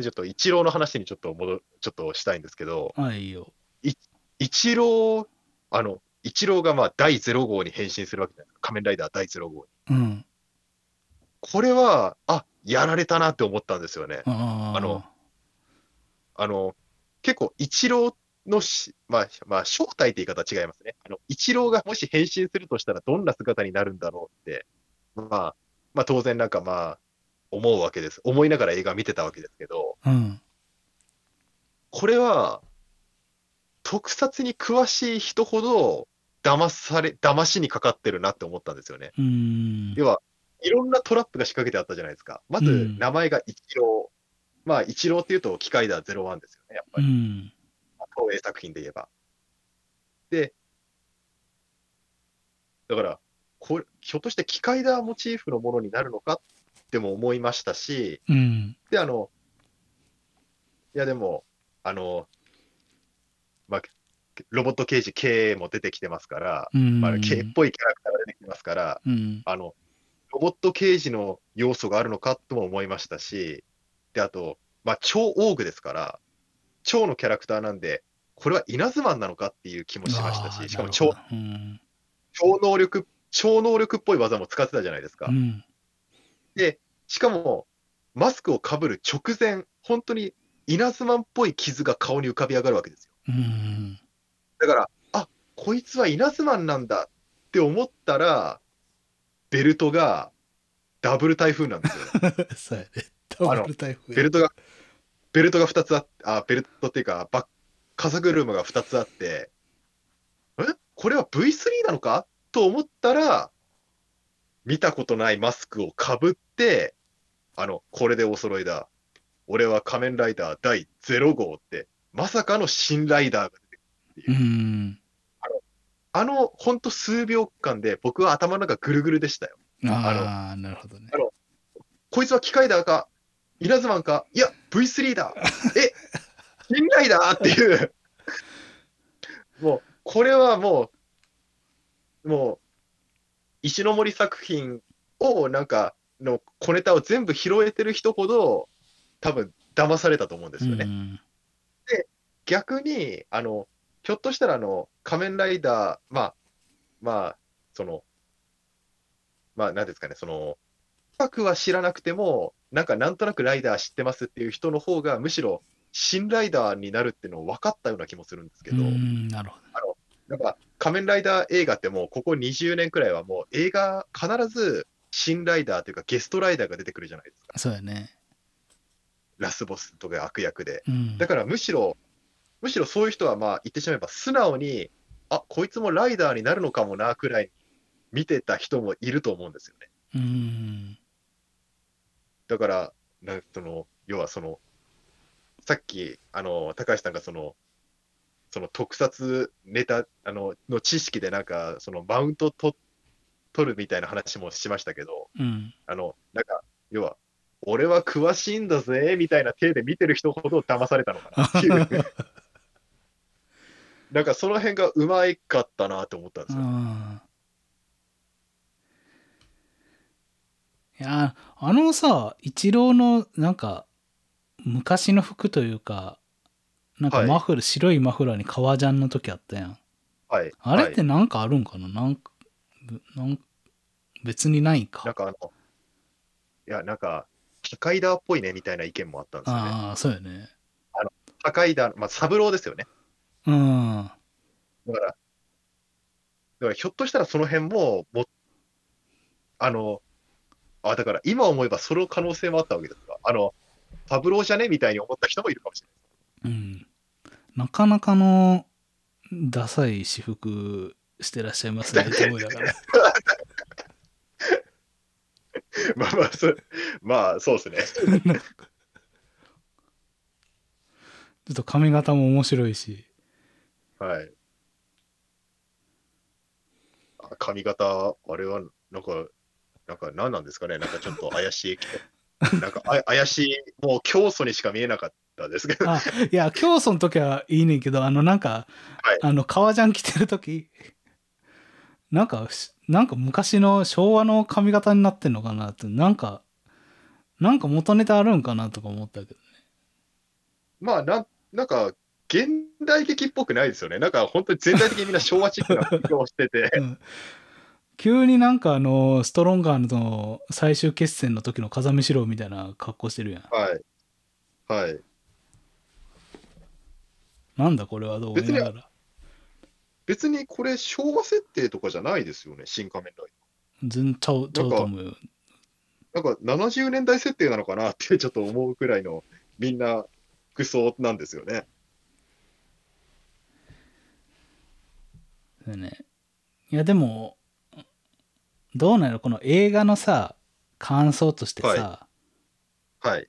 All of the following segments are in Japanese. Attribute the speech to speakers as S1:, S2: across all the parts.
S1: ちょっとイチローの話にちょっと戻ちょっとしたいんですけど、
S2: あ、いいよ。
S1: イチロー、あの、イチローがまあ第0号に変身するわけじゃないですか。仮面ライダー第0号に。
S2: うん。
S1: これは、あ、やられたなって思ったんですよね。
S2: あー
S1: あの、あの、結構、イチローのし、まあ、まあ、正体って言い方は違いますね。あの、イチローがもし変身するとしたらどんな姿になるんだろうって、まあ、まあ当然なんかまあ、思うわけです。思いながら映画見てたわけですけど、
S2: うん。
S1: これは、特撮に詳しい人ほど、騙され、騙しにかかってるなって思ったんですよね。要は、いろんなトラップが仕掛けてあったじゃないですか。まず
S2: うん、
S1: 名前がイチロー。まあ、イチローっていうと、機械だ01ですよね、やっぱり。
S2: うん。
S1: 東映作品で言えば。で、だから、これ、ひょっとして機械だモチーフのものになるのかっても思いましたし、
S2: うん。
S1: で、あの、いやでも、あの、まあ、ロボット刑事 K も出てきてますから、
S2: うん。
S1: まあ、K っぽいキャラクターが出てきてますから、
S2: うん。
S1: あの、ロボット刑事の要素があるのかとも思いましたし、で、あと、まあ、超オーグですから、超のキャラクターなんで、これは稲妻なのかっていう気もしましたし、しかも超
S2: うん。
S1: 超能力、超能力っぽい技も使ってたじゃないですか
S2: う。ん。
S1: で、しかも、マスクをかぶる直前、本当に稲妻っぽい傷が顔に浮かび上がるわけですよ。
S2: うん。
S1: だから、あ、こいつは稲妻なんだって思ったら、ベルトがダブル台風なんですよ。
S2: ダブル台風。
S1: ベルトが、ベルトが2つあって、あ、ベルトっていうか、バッ風車が2つあって、え？これは V3 なのか？と思ったら、見たことないマスクをかぶって、あの、これでお揃いだ。俺は仮面ライダー第0号って、まさかの新ライダーが出てくるっていうう。
S2: ん。
S1: あの、ほんと数秒間で僕は頭の中ぐるぐるでしたよ。
S2: ああ、なるほどね
S1: あ。のこいつは機械だか、稲妻か、いや、V3 だ。え、新ライダーっていう。もう、これはもう、もう、石ノ森作品を、なんか、の小ネタを全部拾えてる人ほど、多分、騙されたと思うんですよね。
S2: うん
S1: 逆に、あの、ひょっとしたら、あの、仮面ライダー、まあ、まあ、その、まあ、なんですかね、その、深くは知らなくても、なんかなんとなくライダー知ってますっていう人の方が、むしろ新ライダーになるっていうのを分かったような気もするんですけど、
S2: うん、なるほ
S1: なんか仮面ライダー映画ってもうここ20年くらいはもう映画必ず新ライダーというかゲストライダーが出てくるじゃないですか。
S2: ど。そうやね。
S1: ラスボスとか悪役で。
S2: うん。
S1: だからむしろ、むしろそういう人はまあ言ってしまえば素直に、あ、こいつもライダーになるのかもなくらい見てた人もいると思うんですよね。
S2: うん。
S1: だから、なその要はその、さっき、あの、高橋さんがその、その特撮ネタあのの知識でなんか、そのマウントと取るみたいな話もしましたけど、
S2: うん。
S1: あの、なんか、要は、俺は詳しいんだぜ、みたいな体で見てる人ほど騙されたのかなっていう。なんかその辺がうまいかったなと思ったんですよ。
S2: うんいや、あのさ、イチローのなんか、昔の服というか、なんか
S1: はい
S2: マフラー、白いマフラーに革ジャンの時あったやん。
S1: はい。
S2: あれっ
S1: はい
S2: てなんかあるんかな、なんか、ぶなん別にない
S1: なん
S2: か。
S1: かあの、いや、なんか、破壊だっぽいねみたいな意見もあったんですよね。
S2: ああ、そうやね。
S1: 破壊だ、まあ、三郎ですよね。
S2: うん。
S1: だから、だからひょっとしたらその辺も、もあの、あ、だから今思えばその可能性もあったわけですが、あの、サブローじゃね？みたいに思った人もいるかもしれない。
S2: うん。なかなかの、ダサい私服してらっしゃいますね、と思いながら。
S1: まあまあ、そまあ、そうですね。
S2: ちょっと髪型も面白いし。
S1: はい。あ髪型、あれは、なんか、なんか何なんですかね？なんかちょっと怪しい。なんかあ怪しい、もう教祖にしか見えなかったですけど。
S2: あ、いや、教祖の時はいいねんけど、あの、なんか、
S1: はい
S2: あの、革ジャン着てる時なんか、しなんか昔の昭和の髪型になってんのかなって、なんか、なんか元ネタあるんかなとか思ったけどね。
S1: まあなん、なんか、現代劇っぽくないですよね。なんか本当に全体的にみんな昭和チックな服装をしてて、
S2: うん急になんかあのストロンガーの最終決戦の時の風見四郎みたいな格好してるやん
S1: はい。はい。
S2: なんだこれはどう思いながら
S1: 別にこれ昭和設定とかじゃないですよね、新仮面ライ
S2: 全然ちゃうちゃうと思う。
S1: なんか70年代設定なのかなってちょっと思うくらいのみんな服装なんですよね。
S2: でねいやでもどうなのこの映画のさ感想としてさ、
S1: ははい。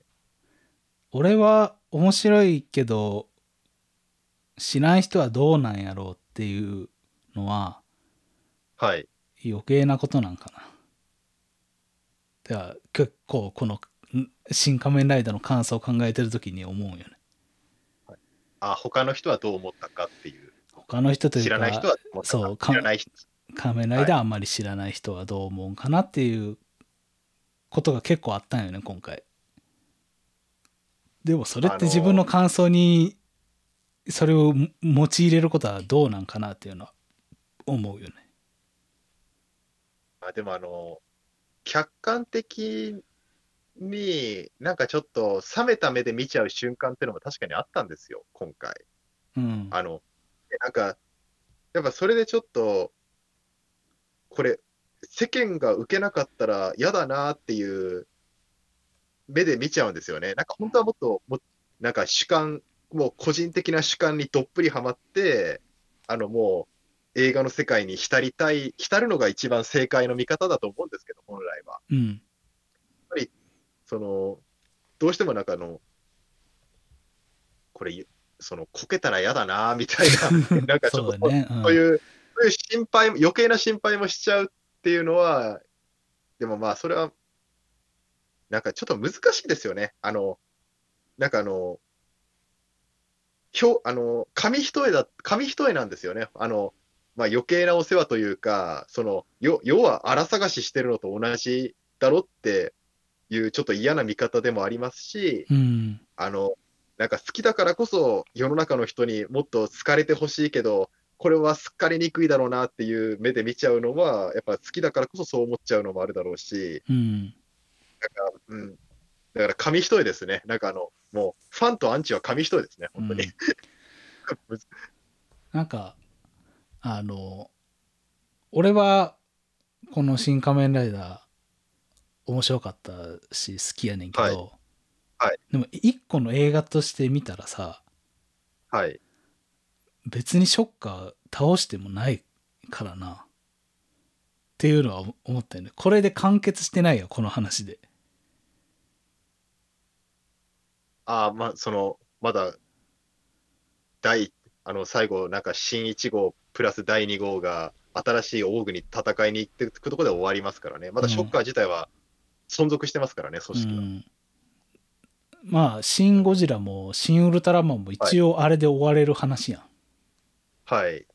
S2: 俺は面白いけど知らん人はどうなんやろうっていうのは
S1: はい。
S2: 余計なことなんかな。では結構このん新仮面ライダーの感想を考えてる時に思うよね。
S1: あ、他の人はどう思ったかっていう。
S2: 他の人というか
S1: 知らない人は
S2: そう
S1: 知らない人。
S2: 仮面ライダーあんまり知らない人はどう思うんかなっていうことが結構あったんよね今回。でもそれって自分の感想にそれをも用いれることはどうなんかなっていうのは思うよね。
S1: あでもあの、客観的になんかちょっと冷めた目で見ちゃう瞬間っていうのも確かにあったんですよ、今回。
S2: うん。
S1: あの、でなんか、やっぱそれでちょっと、これ、世間が受けなかったら嫌だなっていう目で見ちゃうんですよね。なんか本当はもっと、もなんか主観、もう個人的な主観にどっぷりはまって、あのもう映画の世界に浸りたい、浸るのが一番正解の見方だと思うんですけど、本来は。
S2: うん。
S1: その、どうしてもなんかあの、これ、その、こけたら嫌だなみたいな、なんかちょっと
S2: そうだね。うん
S1: そういう、そういう心配、余計な心配もしちゃうっていうのは、でもまあ、それは、なんかちょっと難しいですよね。あの、なんかあの、表、あの、紙一重だ、紙一重なんですよね。あの、まあ余計なお世話というか、その、よ、要は荒探ししてるのと同じだろっていう、ちょっと嫌な見方でもありますし、
S2: うん。
S1: あの、なんか好きだからこそ世の中の人にもっと好かれてほしいけど、これは好かれにくいだろうなっていう目で見ちゃうのは、やっぱ好きだからこそそう思っちゃうのもあるだろうし、
S2: うん。
S1: なんか、うん。だから紙一重ですね。なんかあの、もう、ファンとアンチは紙一重ですね、本当に。
S2: うん なんかあの俺はこの「新仮面ライダー」面白かったし好きやねんけど、
S1: はいはい
S2: でも一個の映画として見たらさ
S1: はい。
S2: 別にショッカー倒してもないからなっていうのは思ったよねこれで完結してないよこの話で
S1: ああ、まあ、その、まだ、第、あの、最後、なんか、新1号プラス第2号が、新しいオーグに戦いに行っていくところで終わりますからね。まだショッカー自体は存続してますからね、組織は。
S2: うんまあ「シン・ゴジラ」も「シン・ウルトラマン」も一応あれで終われる話やん、
S1: はい。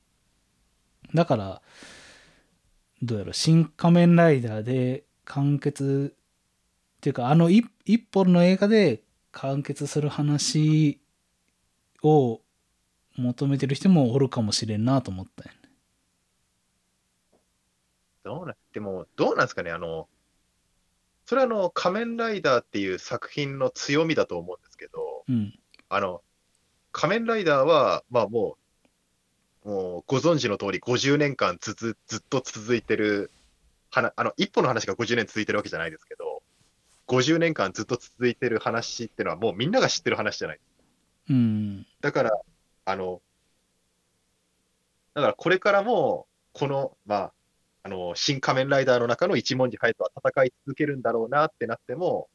S2: だからどうやろ新仮面ライダーで完結っていうかあの一一本の映画で完結する話を求めてる人もおるかもしれんなと思ったよね。
S1: どうな、でも、どうなんですかね、あの、それはあの、仮面ライダーっていう作品の強みだと思うんですけど、
S2: うん。
S1: あの、仮面ライダーは、まあもう、もうご存知の通り50年間つづずっと続いてる、はなあの、一本の話が50年続いてるわけじゃないですけど、50年間ずっと続いてる話っていうのはもうみんなが知ってる話じゃない。
S2: うん
S1: だから、あの、だからこれからも、この、まあ、あの、新仮面ライダーの中の一文字隼人は戦い続けるんだろうなってなっても、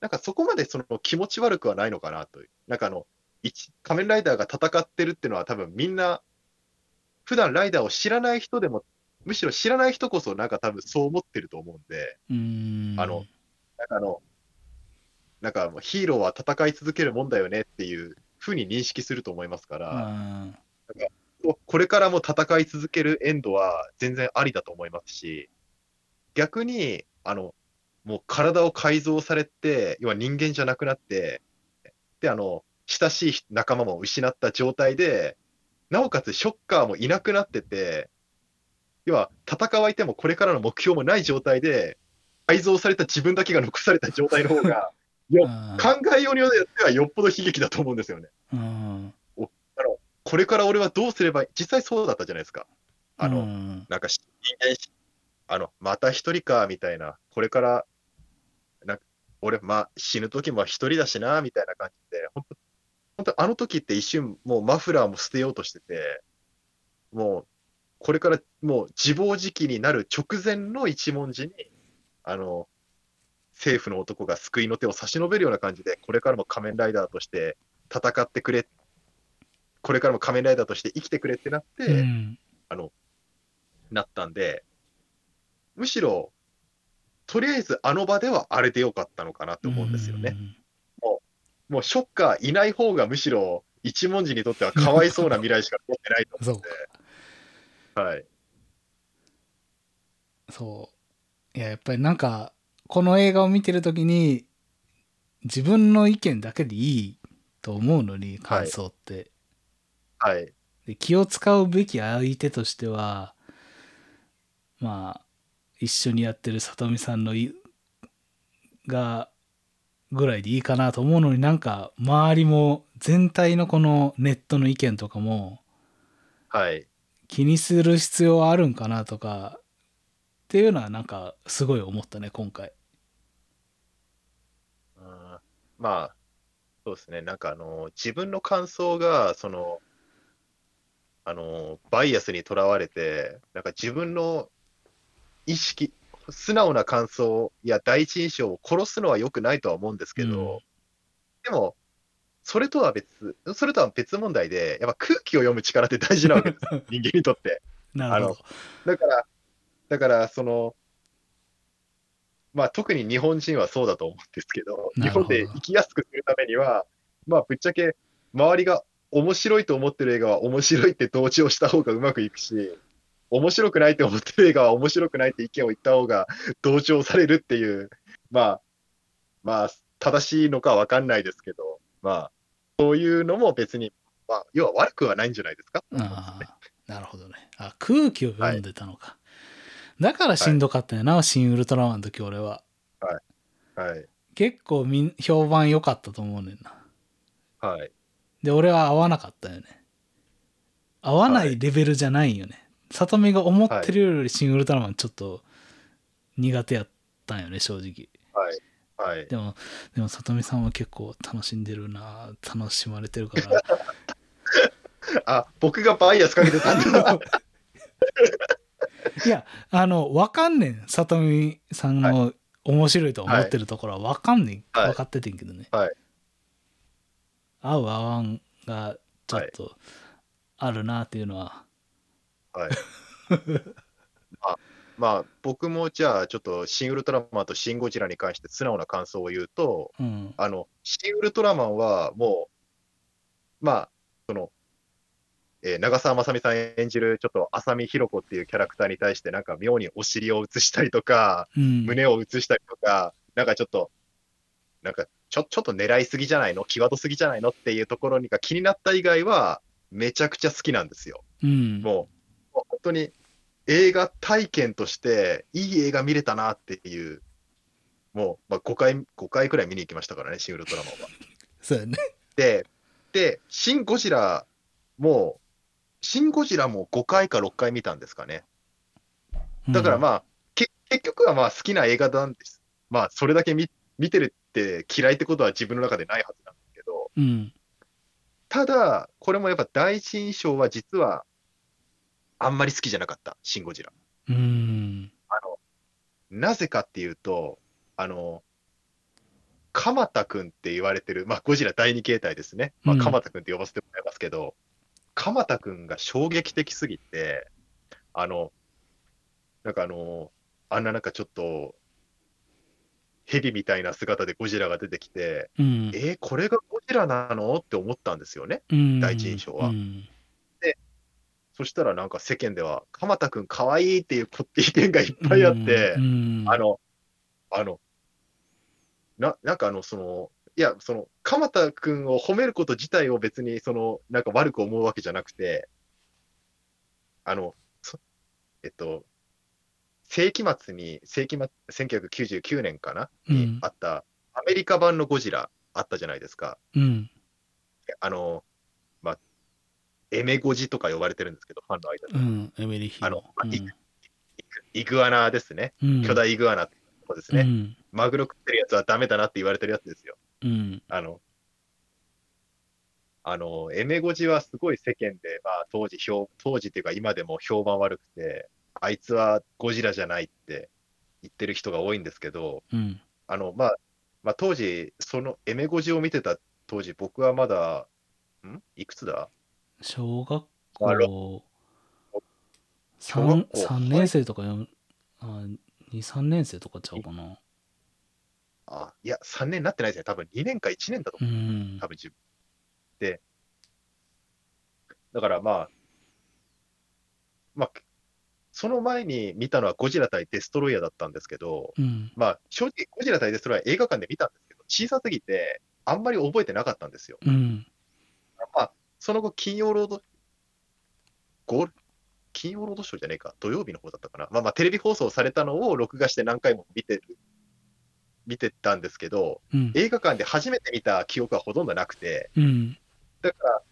S1: なんかそこまでその気持ち悪くはないのかなという。なんかあの、一仮面ライダーが戦ってるっていうのは多分みんな、普段ライダーを知らない人でも、むしろ知らない人こそなんか多分そう思ってると思うんで、
S2: うん
S1: あのなんかあの、なんかもうヒーローは戦い続けるもんだよねっていうふうに認識すると思いますか
S2: う
S1: ら、
S2: ん
S1: これからも戦い続けるエンドは全然ありだと思いますし、逆に、あの、もう体を改造されて、要は人間じゃなくなって、で、あの、親しい仲間も失った状態で、なおかつショッカーもいなくなってて、要は戦わいてもこれからの目標もない状態で、改造された自分だけが残された状態の方が、よ
S2: あ
S1: 考えようによってはよっぽど悲劇だと思うんですよね。
S2: うん
S1: これから俺はどうすればいい、実際そうだったじゃないですか。あの、
S2: うん
S1: なんかし人間し、あの、また一人か、みたいな、これから、なんか俺、まあ、死ぬ時も一人だしな、みたいな感じで、本当本当あの時って一瞬、もうマフラーも捨てようとしてて、もう、これからもう自暴自棄になる直前の一文字に、あの、政府の男が救いの手を差し伸べるような感じで、これからも仮面ライダーとして戦ってくれ、これからも仮面ライダーとして生きてくれってなって、
S2: うん。
S1: なったんで、むしろ、とりあえずあの場ではあれでよかったのかなって思うんですよね。もうショッカーいない方がむしろ一文字にとってはかわいそうな未来しか残ってないと
S2: そう
S1: 思って、はい。
S2: そういややっぱりなんかこの映画を見てる時に自分の意見だけでいいと思うのに感想って、
S1: はい。
S2: で気を使うべき相手としてはまあ一緒にやってる里見さんのいがぐらいでいいかなと思うのになんか周りも全体のこのネットの意見とかも
S1: はい。
S2: 気にする必要はあるんかなとかっていうのはなんかすごい思ったね今回。
S1: うんまあ、そうですね。なんかあの、自分の感想が、その、あの、バイアスにとらわれて、なんか自分の意識、素直な感想や第一印象を殺すのは良くないとは思うんですけど、
S2: うん
S1: でも、それとは別、それとは別問題で、やっぱ空気を読む力って大事なわけです、人間にとって。
S2: なるほど。
S1: だから、だから、その、まあ、特に日本人はそうだと思うんですけど、
S2: ど
S1: 本で生きやすくするためには、まあ、ぶっちゃけ、周りが面白いと思ってる映画は面白いって同調した方がうまくいくし、面白くないと思ってる映画は面白くないって意見を言った方が同調されるっていう、まあ、まあ、正しいのかわかんないですけど、まあ、そういうのも別に、まあ、要は悪くはないんじゃないですか？
S2: ああなるほどね。あ空気を読んでたのか。だからしんどかったよな、新ウルトラマンの時俺は。
S1: はい。
S2: 結構みん評判良かったと思うねんな。
S1: はい。
S2: で、俺は合わなかったよね。合わないレベルじゃないよね。里見が思ってるより新ウルトラマンちょっと苦手やったんよね、正直。
S1: はい。はい。
S2: でも、でも里見さんは結構楽しんでるな、楽しまれてるから。
S1: あ、僕がバイアスかけてたんだ。
S2: いや、あの、わかんねん。里見さんの面白いと思ってるところはわかんねん。
S1: はい
S2: 分かっててんけどね。
S1: はい
S2: 合う合わんがちょっとあるなっていうのは。
S1: はい。ま あ、まあ、僕もじゃあ、ちょっと、シン・ウルトラマンとシン・ゴジラに関して素直な感想を言うと、
S2: うん。
S1: あの、シン・ウルトラマンはもう、まあ、その、えー長澤まさみさん演じる、ちょっと浅見弘子っていうキャラクターに対して、なんか妙にお尻を映したりとか、
S2: うん、
S1: 胸を映したりとか、なんかちょっと、なんかちょ、ちょっと狙いすぎじゃないの？際どすぎじゃないのっていうところが気になった以外は、めちゃくちゃ好きなんですよ。
S2: うん。
S1: もう、本当に映画体験として、いい映画見れたなっていう、もう、まあ、5回、5回くらい見に行きましたからね、シン・ウルトラマンは。
S2: そうやね。
S1: で、で、シン・ゴジラも、シン・ゴジラも5回か6回見たんですかね。だからまあ、け結局はまあ好きな映画なんです。まあ、それだけ見見てるって嫌いってことは自分の中でないはずなんですけど、
S2: うん。うん。
S1: ただ、これもやっぱ第一印象は実は、あんまり好きじゃなかった、シン・ゴジラ。
S2: うん。
S1: あの、なぜかっていうと、あの、鎌田くんって言われてる、まあ、ゴジラ第二形態ですね。まあ、
S2: うん
S1: 鎌田くんって呼ばせてもらいますけど、鎌田くんが衝撃的すぎて、あの、なんかあの、あんななんかちょっと、蛇みたいな姿でゴジラが出てきて、
S2: うん。
S1: えーこれがゴジラなの？って思ったんですよね。
S2: うん
S1: 第一印象は
S2: うん。
S1: そしたらなんか世間では、鎌田くんかわいいっていうこって意見がいっぱいあって、
S2: うん、
S1: あの、あの、な、なんかあの、その、いや、その、鎌田くんを褒めること自体を別に、その、なんか悪く思うわけじゃなくて、あの、そえっと、世紀末に、世紀末、1999年かな？に
S2: うん
S1: あった、アメリカ版のゴジラあったじゃないですか。
S2: うん。
S1: あの、まあ、エメゴジとか呼ばれてるんですけど、ファンの間で。
S2: うん。エメリヒ
S1: あの
S2: うん
S1: いイグアナですね。
S2: うん。
S1: 巨大イグアナですね。
S2: うん。
S1: マグロ食ってるやつはダメだなって言われてるやつですよ。
S2: うん。
S1: あの、あの、エメゴジはすごい世間で、まあ当時評、当時っていうか今でも評判悪くて、あいつはゴジラじゃないって言ってる人が多いんですけど、
S2: うん。
S1: あの、まあ、まあ当時、そのエメゴジを見てた当時、僕はまだ、ん？いくつだ？
S2: 小学校
S1: 小学
S2: 3、
S1: 校
S2: 三年生とかよ、あ2、3年生とかちゃうかな。
S1: あ、いや、3年になってないですね。多分2年か1年だと
S2: う
S1: 思う。
S2: ん
S1: 多。分自分。で、だからまあ、まあ、その前に見たのはゴジラ対デストロイヤーだったんですけど、
S2: うん。
S1: まあ、正直ゴジラ対デストロイヤー映画館で見たんですけど、小さすぎて、あんまり覚えてなかったんですよ。
S2: うん。
S1: まあ、その後、金曜ロード、ゴ金曜ロードショーじゃねえか、土曜日の方だったかな。まあまあ、テレビ放送されたのを録画して何回も見てる、見てたんですけど、
S2: うん。
S1: 映画館で初めて見た記憶はほとんどなくて、
S2: うん。
S1: だから、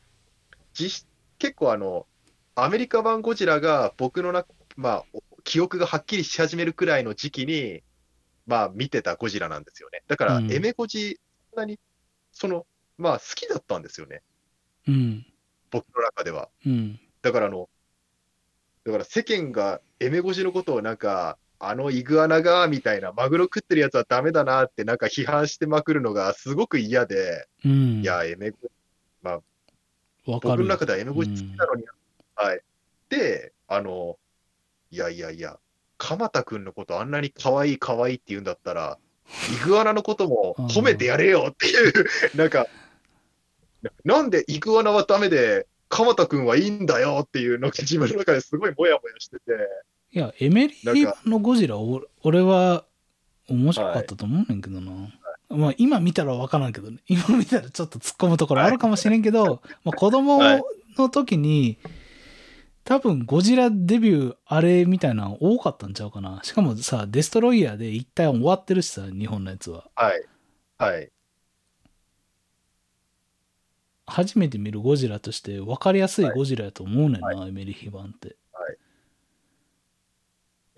S1: 実結構あの、アメリカ版ゴジラが僕のな、まあ、お記憶がはっきりし始めるくらいの時期に、まあ、見てたゴジラなんですよね。だから、
S2: うん
S1: エメゴジ、そんなに、その、まあ、好きだったんですよね。
S2: うん。
S1: 僕の中では。
S2: うん。
S1: だからあの、だから世間がエメゴジのことをなんか、あのイグアナが、みたいな、マグロ食ってるやつはダメだなってなんか批判してまくるのがすごく嫌で、
S2: うん。
S1: いや、エメゴ
S2: わか
S1: 僕
S2: る。
S1: の中では M ゴジ好きなのに、はい。で、あの、いやいやいや、鎌田くんのことあんなに可愛い可愛いって言うんだったら、イグアナのことも褒めてやれよっていう、なんか、ななんでイグアナはダメで、鎌田くんはいいんだよっていうのが自分の中ですごいモヤモヤしてて、
S2: いや、エメリー版のゴジラ、お俺は面白かったと思うねんけどな。まあ今見たら分からんけどね。今見たらちょっと突っ込むところあるかもしれんけど、まあ子供
S1: はい
S2: の時に、多分ゴジラデビューあれみたいなの多かったんちゃうかな。しかもさ、デストロイヤーで一旦終わってるしさ、日本のやつは。
S1: はい。はい。
S2: 初めて見るゴジラとして分かりやすい
S1: はい
S2: ゴジラやと思うねんな、エメリヒ版って。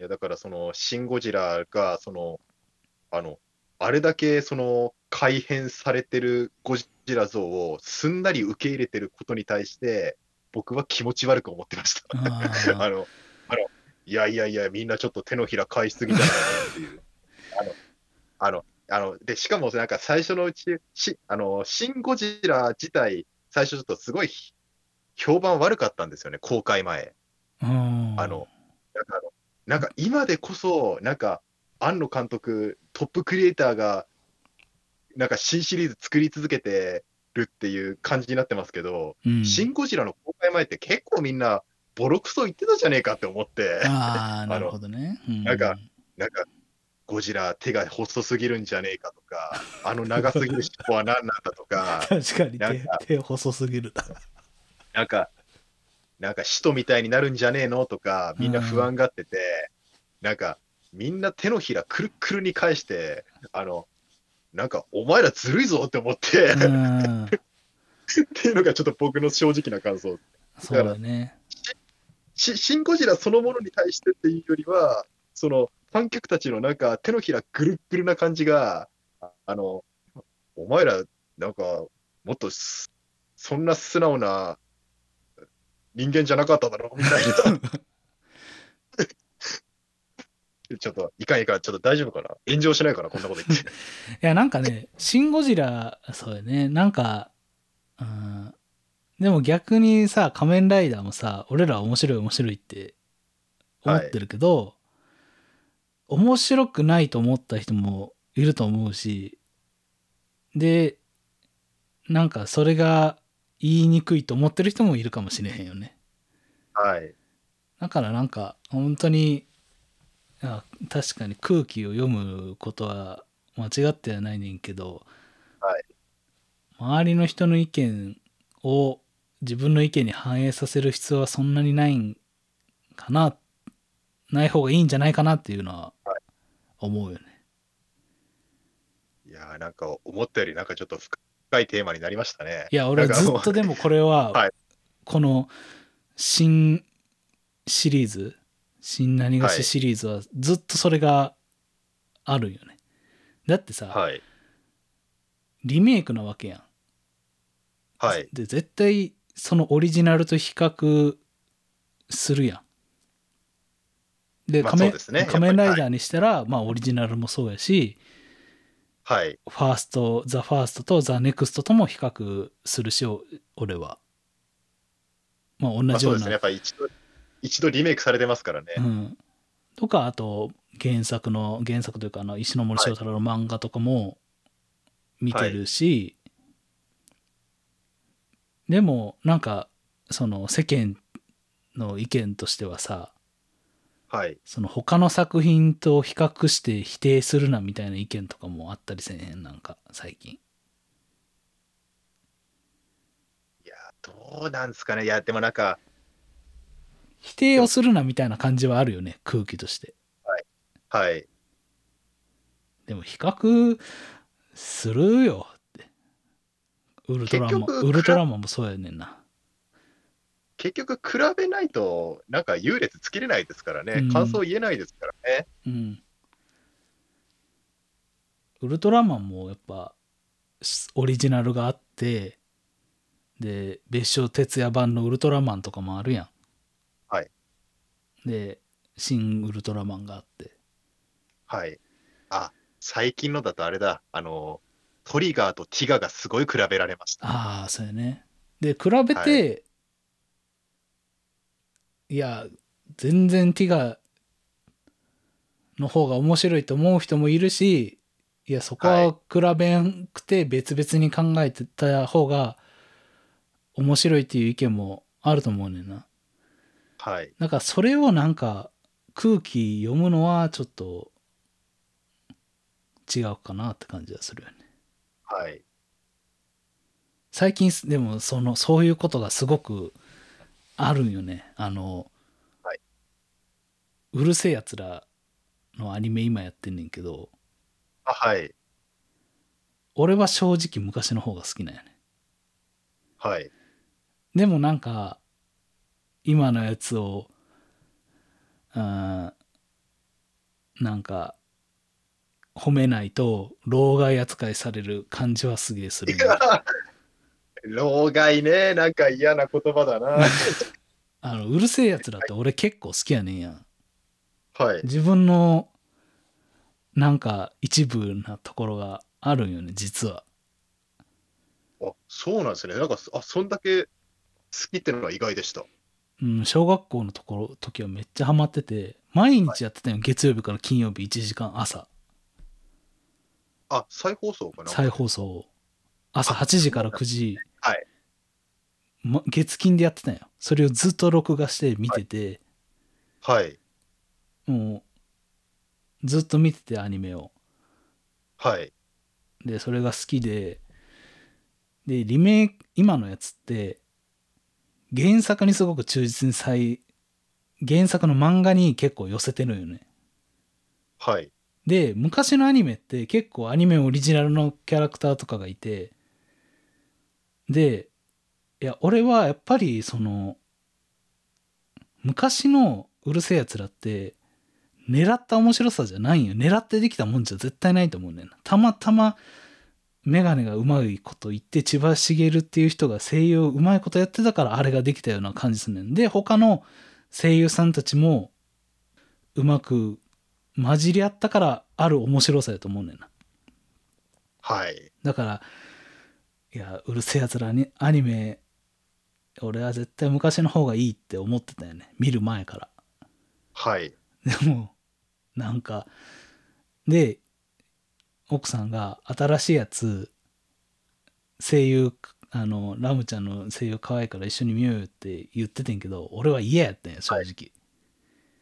S1: いや、だからその、シン・ゴジラが、その、あの、あれだけその改変されてるゴジラ像をすんなり受け入れてることに対して、僕は気持ち悪く思ってました。
S2: あ
S1: の、あの、いやいやいや、みんなちょっと手のひら返しすぎじゃないのっていう。あの、あの、あの、で、しかもなんか最初のうち、し、あの、シン・ゴジラ自体、最初ちょっとすごい評判悪かったんですよね、公開前。あの、なんか今でこそ、なんか、庵野監督、トップクリエイターが、なんか新シリーズ作り続けてるっていう感じになってますけど、
S2: うん
S1: シン・ゴジラの公開前って結構みんな、ボロクソ言ってたじゃねえかって思って、
S2: ああ、なるほどね。うん
S1: なんかなんか、ゴジラ手が細すぎるんじゃねえかとか、あの長すぎる尻尾は何なんだとか、
S2: 確かに手
S1: なんか
S2: 手細すぎるな。
S1: なんか、なんか使徒みたいになるんじゃねえの？とか、みんな不安がってて、なんか、みんな手のひらくるっくるに返して、あの、なんか、お前らずるいぞって思って、っ
S2: うん
S1: ていうのがちょっと僕の正直な感想。
S2: そうだね。
S1: しシン・ゴジラそのものに対してっていうよりは、その観客たちのなんか手のひらぐるっぐるな感じが、ああの、お前ら、なんか、もっとすそんな素直な人間じゃなかっただろみたいな。ちょっと、いかんいかん、ちょっと大丈夫かな炎上しないかなこんなこと言って。
S2: いや、なんかね、シン・ゴジラ、そうやね、なんか、うん、でも逆にさ、仮面ライダーもさ、俺らは面白い面白いって思ってるけど、面白くないと思った人もいると思うし、で、なんかそれが言いにくいと思ってる人もいるかもしれへんよね。
S1: はい。
S2: だからなんか本当にあ確かに空気を読むことは間違ってはないねんけど、
S1: はい
S2: 周りの人の意見を自分の意見に反映させる必要はそんなにないんかなない方がいいんじゃないかなっていうのは思うよね。
S1: いやーなんか思ったよりなんかちょっと深いテーマになりましたね。
S2: いや俺はずっとでもこれは、
S1: はい
S2: この新シリーズ新何が
S1: はい
S2: しシリーズはずっとそれがあるよね。だってさ、
S1: はい。
S2: リメイクなわけやん。
S1: はい。
S2: で絶対そのオリジナルと比較するやん。で、
S1: まあですね
S2: 仮面ライダーにしたら、まあオリジナルもそうやし、
S1: はい。
S2: ファースト、ザ・ファーストとザ・ネクストとも比較するし、お俺は。まあ同じような。
S1: まあそうですね。やっぱり一度、一度リメイクされてますからね。
S2: うん。とか、あと原作の、原作というかあの石ノ森章太郎の漫画とかも見てるし、でもなんかその世間の意見としてはさ、
S1: はい。
S2: その他の作品と比較して否定するなみたいな意見とかもあったりせえへん？なんか最近
S1: いやー、どうなんですかね。いや、でもなんか、
S2: 否定をするなみたいな感じはあるよね空気として
S1: はい。
S2: でも比較するよってウルトラマンウルトラマンもそうやねんな
S1: 結局、比べないと、なんか優劣つけれないですからね。
S2: うん
S1: 感想言えないですからね。
S2: うんウルトラマンもやっぱしオリジナルがあってで別所哲也版のウルトラマンとかもあるやん
S1: はい
S2: で新ウルトラマンがあって
S1: はい。あ、最近のだとあれだ。あの、トリガーとティガがすごい比べられました。
S2: ああそうやねで比べて、い、や全然ティガの方が面白いと思う人もいるしいやそこは比べんくて別々に考えてた方が面白いっていう意見もあると思うねんな
S1: はい。
S2: だからそれをなんか空気読むのはちょっと違うかなって感じはするよね
S1: はい。
S2: 最近すでもそのそういうことがすごくあるんよねあの、
S1: はいう
S2: るせえやつらのアニメ今やってんねんけど
S1: あ、はい。
S2: 俺は正直昔の方が好きなんよね
S1: はい。
S2: でもなんか今のやつをあーなんか褒めないと老害扱いされる感じはすげえする
S1: 老害ね。なんか嫌な言葉だな。
S2: あのうるせえやつらって俺結構好きやねんやん
S1: はい。
S2: 自分のなんか一部なところがあるんよね実は
S1: あ、そうなんですね。なんか、あ、そんだけ好きってのが意外でした。
S2: うん、小学校のところ時はめっちゃハマってて毎日やってたよ、月曜日から金曜日1時間朝
S1: あ、再放送かな
S2: 再放送朝
S1: あ
S2: 8時から9時、
S1: はい。
S2: ま、月金でやってたよそれをずっと録画して見てて、
S1: はい。
S2: もうずっと見ててアニメを。
S1: はい。
S2: でそれが好きで。でリメイク今のやつって原作にすごく忠実に再原作の漫画に結構寄せてるよね。
S1: はい。
S2: で昔のアニメって結構アニメオリジナルのキャラクターとかがいてでいや俺はやっぱりその昔のうるせえやつらって狙った面白さじゃないんよ。狙ってできたもんじゃ絶対ないと思うねんな。たまたまメガネがうまいこと言って千葉茂っていう人が声優うまいことやってたからあれができたような感じすんねん。で他の声優さんたちもうまく混じり合ったからある面白さやと思うねんな。
S1: はい。
S2: だからいやうるせえやつらにアニメ俺は絶対昔の方がいいって思ってたよね。見る前から。
S1: はい。
S2: でもなんかで奥さんが新しいやつ声優あのラムちゃんの声優可愛いから一緒に見ようよって言っててんけど俺は嫌やったんや正直、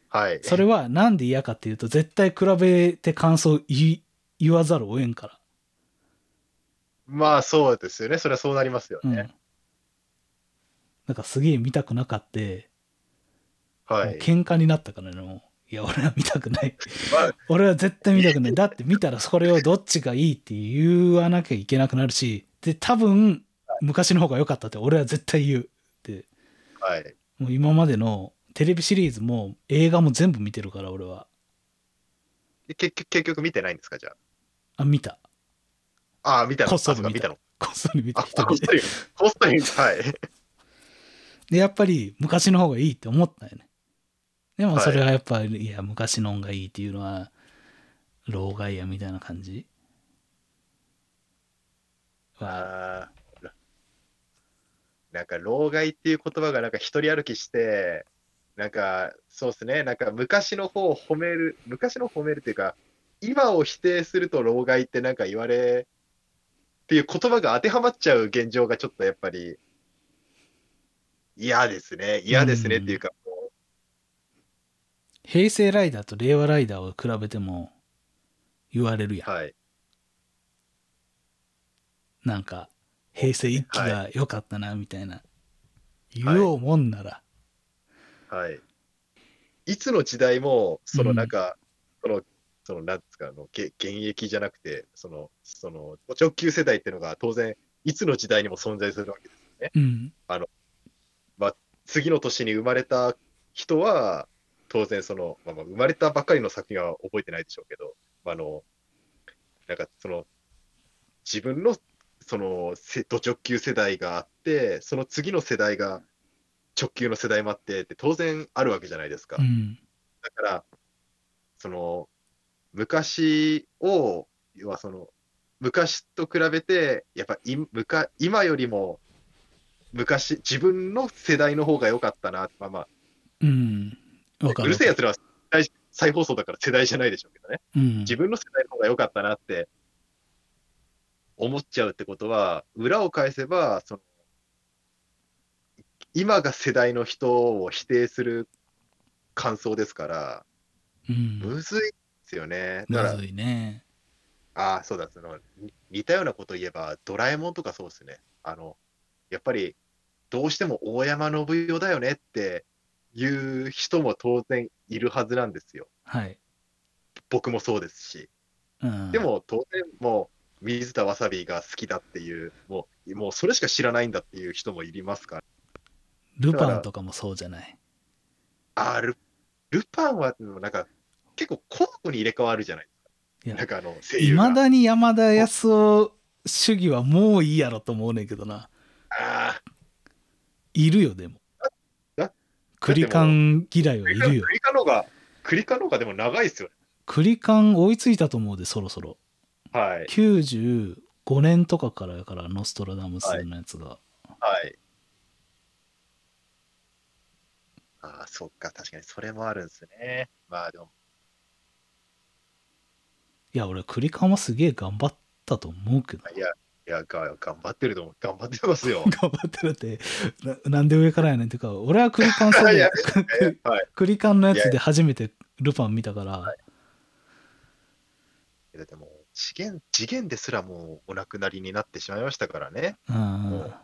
S1: はい。
S2: それはなんで嫌かっていうと絶対比べて感想言わざるを得んから
S1: まあそうですよね。それはそうなりますよ
S2: うん。
S1: ね。
S2: なんかすげえ見たくなかって、
S1: はい。
S2: もう喧嘩になったからね、もう。いや、俺は見たくない。
S1: まあ、
S2: 俺は絶対見たくない。だって見たらそれをどっちがいいって言わなきゃいけなくなるし、で、多分、昔の方が良かったって俺は絶対言う。で、
S1: はい。
S2: もう今までのテレビシリーズも映画も全部見てるから、俺は。
S1: 結局、結局見てないんですか、じゃ
S2: あ、見た。
S1: あ。ああ、見たの？
S2: こっそり見た
S1: の。
S2: こっそり見た。
S1: こっそり、こっそり、はい。
S2: で、やっぱり昔の方がいいって思ったよね。でもそれはやっぱり、い、や、昔の方がいいっていうのは、老害やみたいな感じ？は。
S1: なんか、老害っていう言葉がなんか一人歩きして、なんか、そうですね、なんか昔の方を褒める、昔の褒めるっていうか、今を否定すると老害ってなんか言われ、っていう言葉が当てはまっちゃう現状がちょっとやっぱり嫌ですね。嫌ですねっていうか、もう
S2: 平成ライダーと令和ライダーを比べても言われるやん。
S1: はい。
S2: なんか、平成一期が良かったな、みたいな。言おうもんなら。
S1: はい。いつの時代も、その
S2: うん
S1: なんか、その、その、なんですか、あの、げ現役じゃなくて、その、その、直球世代っていうのが当然、いつの時代にも存在するわけです。
S2: うん。
S1: 次の年に生まれた人は、当然その、まあ、まあ生まれたばっかりの作品は覚えてないでしょうけど、まあ、あの、なんかその、自分の、その、せド直球世代があって、その次の世代が直球の世代もあってって当然あるわけじゃないですか。
S2: うん。
S1: だから、その、昔を、要はその、昔と比べて、やっぱいむか今よりも、昔、自分の世代の方が良かったな、まあまあ、
S2: うん。わか
S1: う
S2: る。
S1: るせえやつらは再放送だから世代じゃないでしょうけどね。
S2: うん。
S1: 自分の世代の方が良かったなって思っちゃうってことは、裏を返せば、その、今が世代の人を否定する感想ですから、
S2: うん。
S1: むずいですよね。だから
S2: むず、いね。
S1: ああ、そうだ、その、に似たようなこと言えば、ドラえもんとかそうですね。あの、やっぱり、どうしても大山信代だよねっていう人も当然いるはずなんですよ。
S2: はい。
S1: 僕もそうですし。
S2: うん。
S1: で、も、当然、もう、水田わさびが好きだっていう、もう、もうそれしか知らないんだっていう人もいりますから。
S2: ルパンとかもそうじゃない？
S1: あール、ルパンは、なんか、結構、交互に入れ替わるじゃない
S2: いや
S1: なんかあの、声優
S2: い
S1: が。
S2: まだに山田康夫主義はもういいやろと思うねんけどな。
S1: あ
S2: いるよ、でも
S1: だ。
S2: クリカン嫌い
S1: あ、
S2: はいるよ
S1: ク。リカのが、クリカのがでも長いですよね。
S2: クリカン追いついたと思うで、そろそろ。
S1: はい。
S2: 95年とかからやから、ノストラダムスのやつが。
S1: はい。ああ、そっか、確かにそれもあるんですね。まあでも、
S2: いや、俺、クリカンはすげえ頑張ったと思うけど。
S1: いや、いや、が頑張ってると思う。頑張ってますよ。
S2: 頑張ってるってな、なんで上からやねんっていうか、俺はクリカン世
S1: いや
S2: 代、
S1: はい。
S2: クリカンのやつで初めてルパン見たから、
S1: だってもう、次元、次元ですらもうお亡くなりになってしまいましたからね。
S2: うん
S1: もう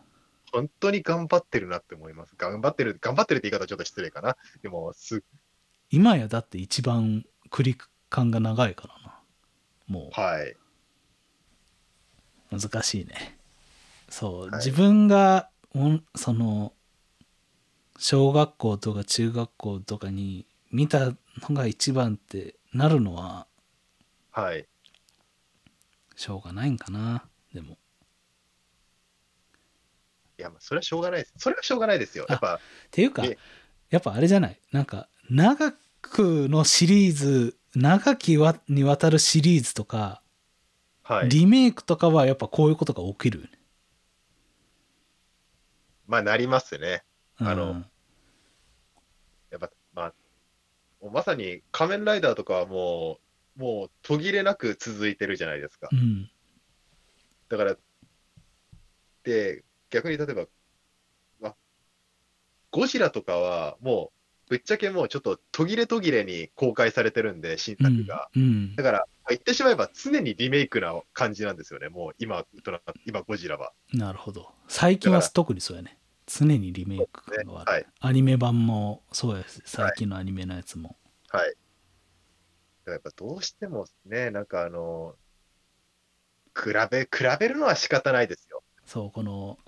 S1: 本当に頑張ってるなって思います。頑張ってる、頑張ってるって言い方はちょっと失礼かな。でも、す、
S2: 今やだって一番クリカンが長いからな。も
S1: はい。
S2: う難しいね。そう、
S1: はい
S2: 自分がその小学校とか中学校とかに見たのが一番ってなるのは
S1: はい。
S2: しょうがないんかな。でも。
S1: いや、まあ、それはしょうがないです。それはしょうがないですよ。やっぱ、
S2: っていうか
S1: え
S2: やっぱあれじゃない？なんか長くのシリーズ長きわにわたるシリーズとか、
S1: はい。
S2: リメイクとかはやっぱこういうことが起きるよね。
S1: まあ、なりますね。あの
S2: うん
S1: やっぱ、まあ、まさに仮面ライダーとかはもう、もう途切れなく続いてるじゃないですか。
S2: うん
S1: だから、で、逆に例えば、まあ、ゴジラとかはもぶっちゃけもうちょっと途切れ途切れに公開されてるんで、新
S2: うん
S1: 作が。。
S2: うん
S1: だ。から、まあ言ってしまえば常にリメイクな感じなんですよね、もう今、今ゴジラは。
S2: なるほど。最近は特にそうやね。常にリメイクがある、
S1: ねはい
S2: アニメ版もそうやし、最近のアニメのやつも。
S1: はい。だからやっぱどうしてもね、なんかあの、比べ、比べるのは仕方ないですよ。
S2: そう、この、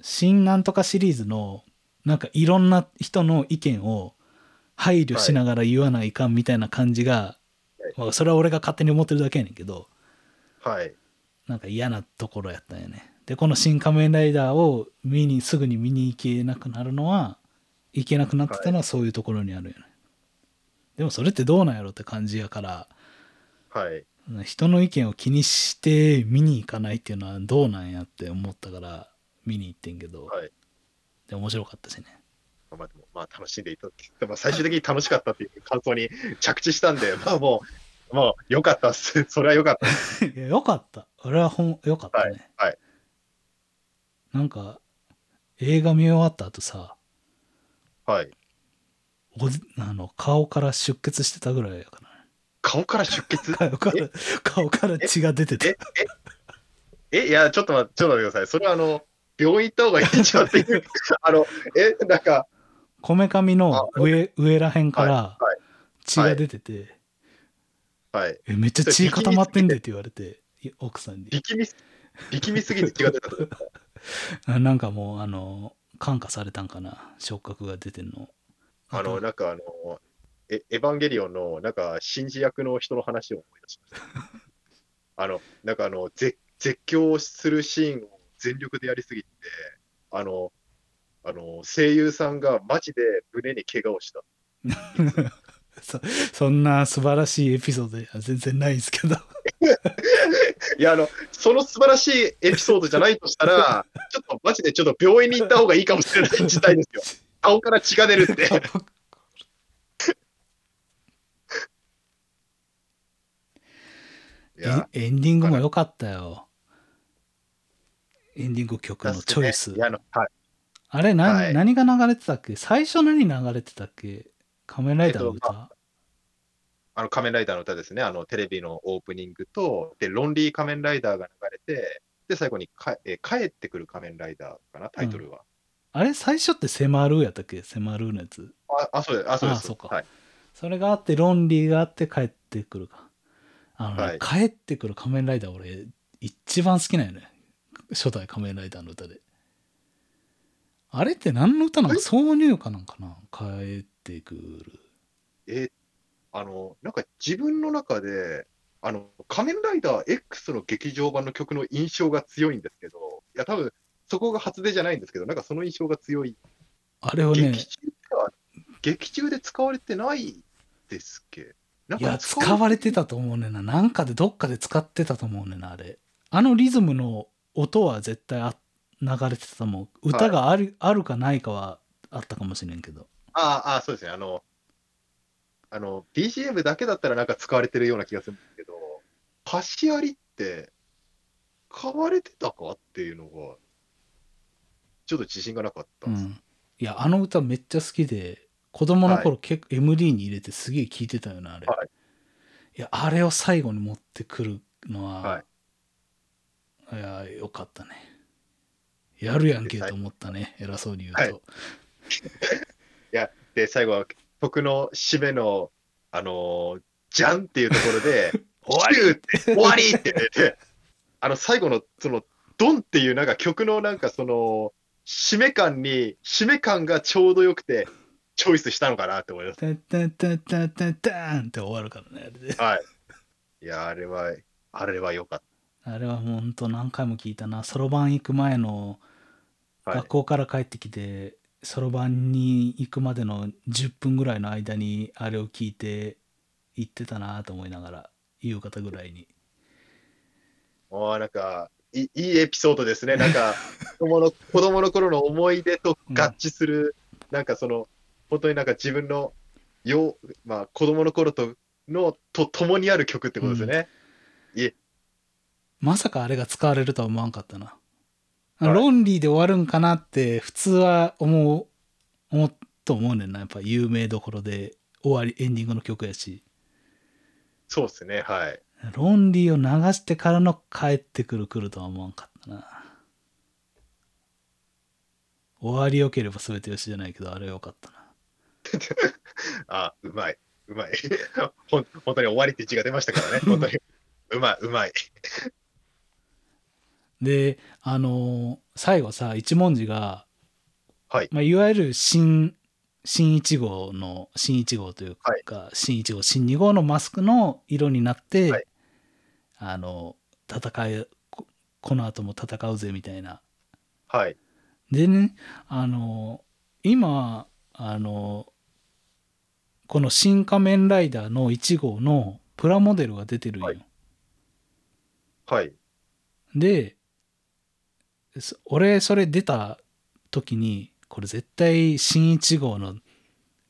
S2: 新なんとかシリーズの、なんかいろんな人の意見を配慮しながら言わないかんみたいな感じが、まあそれは俺が勝手に思ってるだけやねんけど、
S1: はい。
S2: なんか嫌なところやったんよね。で、この新仮面ライダーを見に、すぐに見に行けなくなるのは、行けなくなってたのはそういうところにあるよね。でもそれってどうなんやろって感じやから、
S1: はい。
S2: 人の意見を気にして見に行かないっていうのはどうなんやって思ったから見に行ってんけど、
S1: はい。
S2: で面白かったしね。
S1: まあでも、まあ楽しんでいただき、まあ最終的に楽しかったっていう感想に着地したんで、まあもう、もう良かったっす。それは良かった
S2: よかった。俺はほん、よかったね。
S1: はいはい
S2: なんか、映画見終わった後さ、
S1: はい。
S2: おじあの顔から出血してたぐらいやからね。
S1: 顔から出血？
S2: 顔から、顔から血が出てた
S1: え？え、いや、ちょっと待って、ちょっと待ってください。それはあの、病院行った方がいいんじゃんっていう。あの、え、なんか、
S2: こめかみの上、上らへんから
S1: はいはい
S2: 血が出てて、
S1: はい。
S2: え、めっちゃ血固まってんでって言われて、い奥さんに。
S1: 力みす、力みすぎて血が出た。
S2: あ なんかもう、あの、感化されたんかな。触覚が出てんの。
S1: あの、なんかあの、えエヴァンゲリオンの、なんか、新次役の人の話を思い出しました。あの、なんかあの、絶絶叫するシーンを全力でやりすぎて、あの、あの、声優さんがマジで胸に怪我をした。
S2: そそんな素晴らしいエピソードは全然ないですけど。
S1: いや、あの、その素晴らしいエピソードじゃないとしたら、ちょっとマジでちょっと病院に行った方がいいかもしれない事態ですよ。顔から血が出るって。
S2: エンディングも良かったよ。エンディング曲のチョイス。
S1: いや、あ。
S2: あれ何、
S1: はい
S2: 何が流れてたっけ？最初何流れてたっけ？仮面ライダーの歌、
S1: えっあの、仮面ライダーの歌ですね。あの、テレビのオープニングと、で、ロンリー仮面ライダーが流れて、で、最後にか、えー帰ってくる仮面ライダーかな、タイトルは。
S2: あれ最初って迫るやったっけ？迫るのやつ。
S1: あ、あ、そうです。あ、そうです。
S2: あそうか
S1: はい。
S2: それがあって、ロンリーがあって帰ってくるか。あのね、
S1: はい
S2: 帰ってくる仮面ライダー俺、一番好きなんよね。初代仮面ライダーの歌で。あれって何の歌なの？
S1: え
S2: 挿入歌なんかな？帰ってくる。
S1: えーあの、なんか自分の中で、あの、仮面ライダー X の劇場版の曲の印象が強いんですけど、いや、多分、そこが初出じゃないんですけど、なんかその印象が強い。
S2: あれをね、
S1: 劇中では、劇中で使われてないですっけ？なん
S2: いや、使われてたと思うねんな。なんかでどっかで使ってたと思うねんな、あれ。あのリズムの音は絶対あ流れてたと思う。歌がある,、あるかないかはあったかもしれんけど。
S1: ああ、ああそうですね。あの、あの、BGM だけだったらなんか使われてるような気がするんですけど、橋ありって、買われてたかっていうのが、ちょっと自信がなかったです。
S2: うんん。いや、あの歌めっちゃ好きで、子供の頃、結構 MD に入れてすげえ聴いてたよな、あれ。
S1: はい
S2: いや、あれを最後に持ってくるのは、、
S1: はい
S2: や、よかったね。やるやんけと思ったね、偉そうに言うと。
S1: はい で、最後は曲の締めの、あのーじゃんっていうところで、終わりって、終わりって言って、あの、最後の、その、ドンっていうなんか曲のなんかその、締め感に、締め感がちょうどよくて、チョイスしたのかなって思います。
S2: タンタンタンタンタンタンって終わるからね、あれで。
S1: はい。いや、あれは、あれは良かっ
S2: あれはもうほんと何回も聞いたな。そろばん行く前の、学。校から帰ってきて、そろばんに行くまでの10分ぐらいの間にあれを聞いて行ってたなと思いながら、夕方ぐらいに。
S1: もうなんか、いいいエピソードですね。なんか、子供の、子供の頃の思い出と合致する、なんかその、本当になんか自分の、よ、まあ、子供の頃と、の、と共にある曲ってことですよね。
S2: まさかあれが使われるとは思わんかったな。
S1: はい
S2: ロンリーで終わるんかなって普通は思う、思っと思うねんなやっぱ有名どころで終わりエンディングの曲やし
S1: そうですね、はい。
S2: ロンリーを流してからの帰ってくる来るとは思わんかったな終わりよければ全てよしじゃないけどあれはよかったな
S1: あ、うまい、うまい。ほん本当に終わりって字が出ましたからね、本当に。うまい、うまい。
S2: であのー最後さ一文字が、
S1: はい。
S2: まあ、いわゆる新新1号の新1号というか、新1号新2号のマスクの色になって、
S1: はい。
S2: あの戦いここの後も戦うぜみたいな。
S1: はい。
S2: でねあの今あのこの「新仮面ライダー」の1号のプラモデルが出てるんよ、
S1: はい。はい。
S2: でそ俺それ出た時にこれ絶対新1号の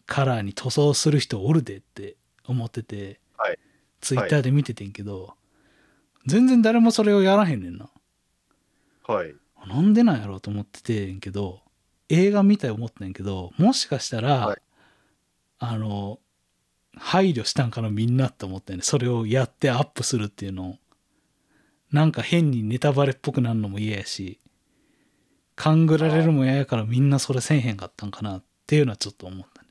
S2: カラーに塗装する人おるでって思ってて、
S1: はい。
S2: ツイッターで見ててんけど、全然誰もそれをやらへんねんな。
S1: はい。
S2: なんでなんやろうと思っててんけど映画見て思ってんけどもしかしたら、
S1: はい。
S2: あの配慮したんかなみんなって思ってねそれをやってアップするっていうのを。なんか変にネタバレっぽくなるのも嫌やし勘ぐられるも嫌やからみんなそれせんへんかったんかなっていうのはちょっと思ったね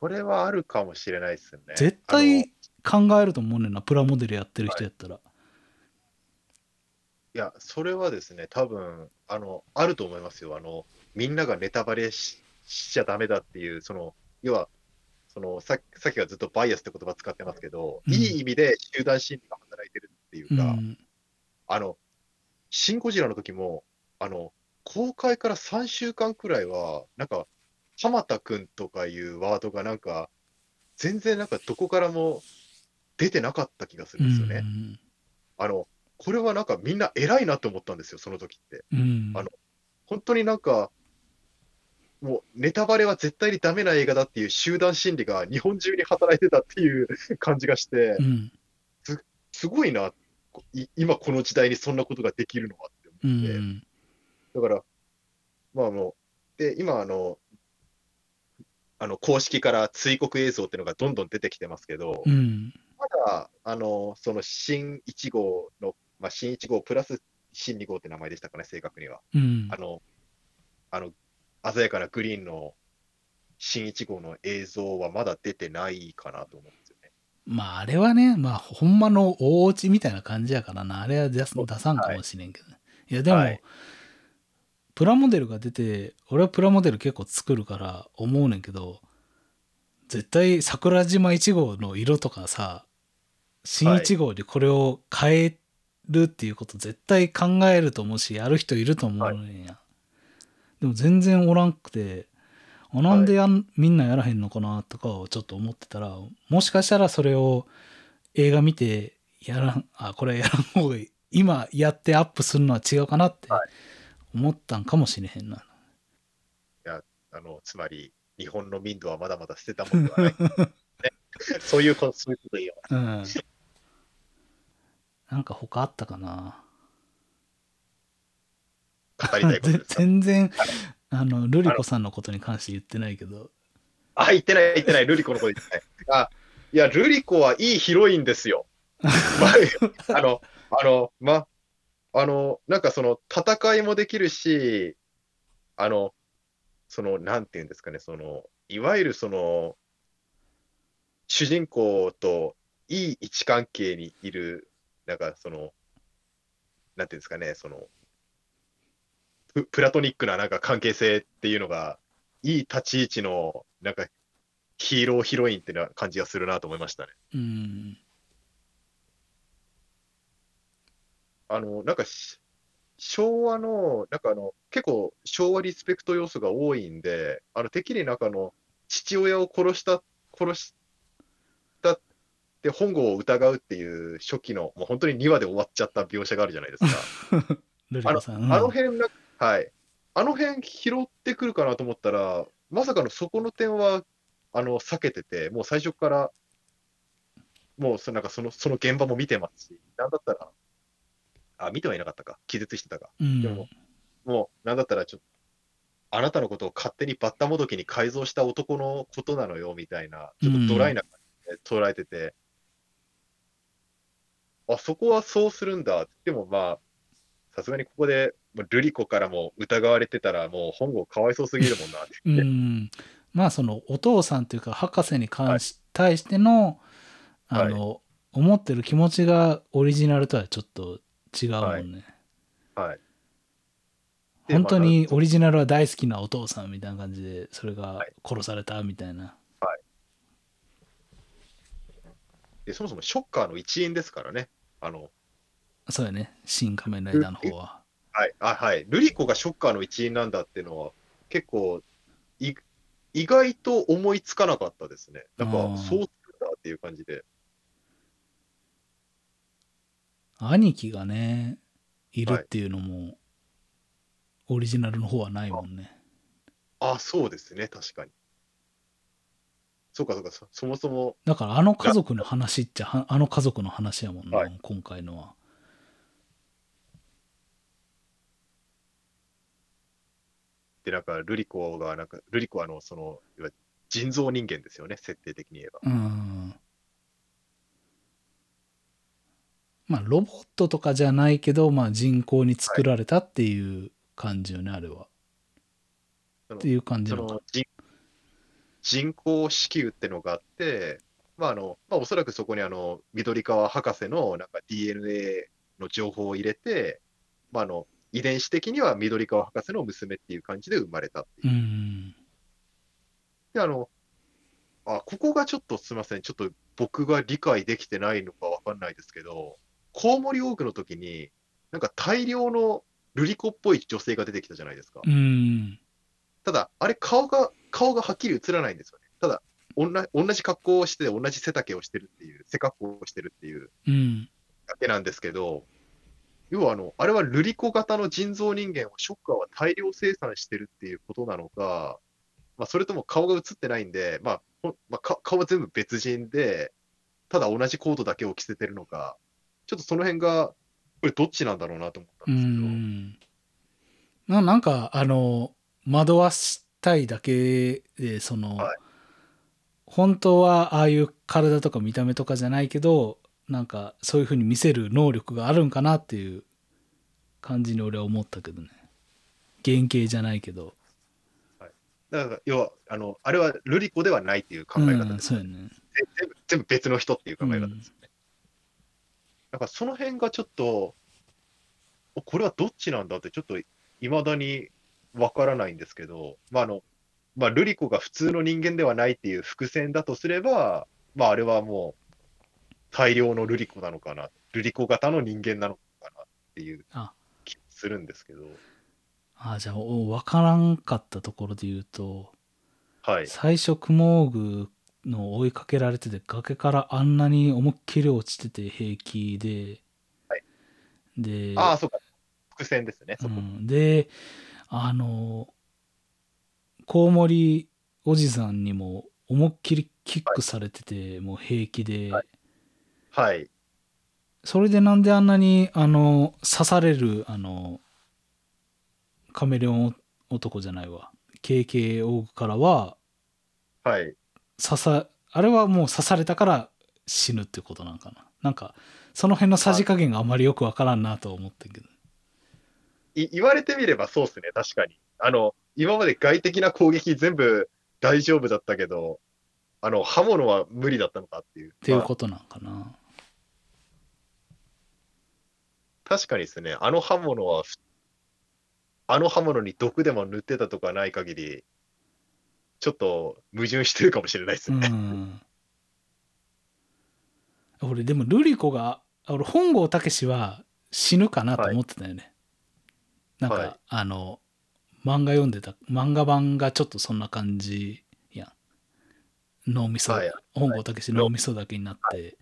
S1: それはあるかもしれないですね。
S2: 絶対考えると思うねんなプラモデルやってる人やったら、
S1: いや、それはですね、多分あの、あると思いますよ。あの、みんながネタバレししちゃダメだっていう、その、要は、そのささっきはずっとバイアスって言葉使ってますけど、
S2: うん
S1: いい意味で集団心理が働いてるっていうか、
S2: うん
S1: あの、シン・ゴジラの時も、あの、公開から3週間くらいは、なんか、浜田くんとかいうワードがなんか、全然なんかどこからも出てなかった気がするんですよね。
S2: うん
S1: あの、これはなんかみんな偉いなと思ったんですよ、その時って。
S2: うん
S1: あの本当になんか、もうネタバレは絶対にダメな映画だっていう集団心理が日本中に働いてたっていう感じがして
S2: う、ん
S1: すごいな、い今この時代にそんなことができるのはって
S2: う
S1: 思って。
S2: ん
S1: だから、まあもう、で、今あの、あの公式から追告映像っていうのがどんどん出てきてますけど、
S2: うん
S1: まだ、あの、その新1号の、まあ、新1号プラス新2号って名前でしたかね、正確には。
S2: うん
S1: あの、あの、鮮やかなグリーンの新1号の映像はまだ出てないかなと思うんですよね。
S2: まああれはね、まあほんまの大落ちみたいな感じやからな。あれは出す出さんかもしれんけどね。い、やでも、
S1: はい
S2: プラモデルが出て、俺はプラモデル結構作るから思うねんけど、絶対桜島1号の色とかさ、新1号でこれを変えるっていうこと絶対考えると思うし、やる人いると思うねんや。でも全然おらんくて、あなんでやん、みんなやらへんのかなとかをちょっと思ってたら、もしかしたらそれを映画見て、やらん、あ、これやらん方がいい。今やってアップするのは違うかなって
S1: はい
S2: 思ったんかもしれへんな。
S1: あの、つまり、日本の民度はまだまだ捨てたものではない。ね、そういうこと、そういうこと言。
S2: うん。なんか他あったかな？
S1: 語りたいこと。
S2: 全然、あの、ルリコさんのことに関して言ってないけど。
S1: あ、言ってない、言ってない、ルリコのこと言ってない。あ、いや、ルリコはいいヒロインですよ。まあ、あの、あの、ま、あの、なんかその、戦いもできるし、あの、その、なんていうんですかね、その、いわゆるその、主人公といい位置関係にいる、なんかその、なんていうんですかね、その、ププラトニックななんか関係性っていうのが、いい立ち位置の、なんか、ヒーロー、ヒロインってな感じがするなと思いましたね。
S2: うん。
S1: あの、なんかし、昭和の、なんかあの、結構昭和リスペクト要素が多いんで、あの、てっきりなんかあの、父親を殺した、殺したって本郷を疑うっていう初期の、もう本当に2話で終わっちゃった描写があるじゃないですか。
S2: ルリコさん。うん
S1: あの辺な、はい。あの辺拾ってくるかなと思ったら、まさかのそこの点は、あの、避けてて、もう最初から、もうそなんかその、その現場も見てますし、なんだったら、あ、見てはいなかったか。気絶してたか。
S2: うん
S1: でももう、なんだったらちょっと、あなたのことを勝手にバッタモドキに改造した男のことなのよみたいな、ちょっとドライな感じで捉えてて、あ、そこはそうするんだ。でもまあ、さすがにここで、まあルリコからも疑われてたら、もう本郷かわいそうすぎるもんなって
S2: う。ん。まあそのお父さんというか博士に関し、対しての、あの、思ってる気持ちがオリジナルとはちょっと違うもんね。
S1: はい。で
S2: 本当
S1: ま
S2: にオリジナルは大好きなお父さんみたいな感じで、それが
S1: はい
S2: 殺されたみたいな。
S1: あでそもそもショッカーの一員ですからね。あの、
S2: そうやね。新仮面ライダーの方は。
S1: はい、あ、はい。ルリコがショッカーの一員なんだっていうのは、結構、い意外と思いつかなかったですね。なんかそうするんだっていう感じで。
S2: 兄貴がね、いるっていうのも、オリジナルの方はないもんね。
S1: あ、そうですね、確かに。そうか、そうか、そそもそも、
S2: だからあの家族の話っちゃ、はあの家族の話やもんな、
S1: はい
S2: 今回のは。
S1: で、なんか、ルリコが、なんか、ルリコはあの、その、いわゆる人造人間ですよね、設定的に言えば。
S2: うん。まあ、ロボットとかじゃないけど、まあ、人工に作られたっていう感じよね、あれは。っていう感じのか
S1: その。人人工子宮ってのがあって、まああのまあ、おそらくそこにあの緑川博士のなんか DNA の情報を入れて、まあ、あの遺伝子的には緑川博士の娘っていう感じで生まれたっていうう。
S2: ん。
S1: であのあここがちょっとすみません、ちょっと僕が理解できてないのかわかんないですけど、コウモリオーグの時に、なんか大量のルリコっぽい女性が出てきたじゃないですか。
S2: うん。
S1: ただ、あれ顔が、顔がはっきり映らないんですよね。ただ、おんな同じ格好をして、同じ背丈をしてるっていう、背格好をしてるっていう
S2: うん。
S1: だけなんですけど、要はあの、あれはルリコ型の人造人間をショッカーは大量生産してるっていうことなのか、まあ、それとも顔が映ってないんで、まあ、まあ、か顔は全部別人で、ただ同じコードだけを着せてるのか、ちょっとその辺が、これどっちなんだろうなと思った
S2: うん
S1: ですけど、
S2: ん。ななんか、あの、惑わしたいだけで、その、
S1: はい
S2: 本当はああいう体とか見た目とかじゃないけど、なんかそういう風に見せる能力があるんかなっていう感じに俺は思ったけどね。原型じゃないけど。
S1: だから要はあの、あれはルリコではないっていう考え方
S2: うん、
S1: ですね
S2: そうやね。
S1: ぜ全部全部別の人っていう考え方ですよね。だからその辺がちょっと、おこれはどっちなんだって、ちょっといまだにわからないんですけど、まああのまあ、ルリコが普通の人間ではないっていう伏線だとすれば、まあ、あれはもう大量のルリコなのかな、ルリコ型の人間なのかなっていう
S2: あ。
S1: 気がするんですけど、
S2: あじゃあ、おわからんかったところで言うと、
S1: はい、
S2: 最初、クモーグの追いかけられてて、崖からあんなに思いっきり落ちてて平気で、
S1: はい。
S2: で、
S1: ああ、そうか、伏線ですね、
S2: う
S1: そこ。
S2: ん、で、あの、コウモリおじさんにも思いっきりキックされてて、もう平気で、
S1: はいはい、
S2: それでなんであんなに、あの、刺される、あの、カメレオン男じゃないわ、KK オーグからは、
S1: はい、
S2: 刺さ、あれはもう刺されたから死ぬってことなんかな。なんか、その辺のさじ加減があまりよくわからんなと思ってんけど。
S1: い言われてみればそうですね、確かに。あの、今まで外的な攻撃全部大丈夫だったけど、あの、刃物は無理だったのかっていう。
S2: っていう
S1: まあ
S2: ことなんかな。
S1: 確かにですね、あの刃物はふ、あの刃物に毒でも塗ってたとかない限り、ちょっと矛盾してるかもしれないです
S2: う
S1: ね。
S2: ん。俺、でも、ルリコが、俺、本郷武は死ぬかなと思ってたよね。なんか、
S1: はい
S2: あの、漫画読んでた、漫画版がちょっとそんな感じやん。脳みそ、
S1: はい
S2: 本郷武脳みそだけになって、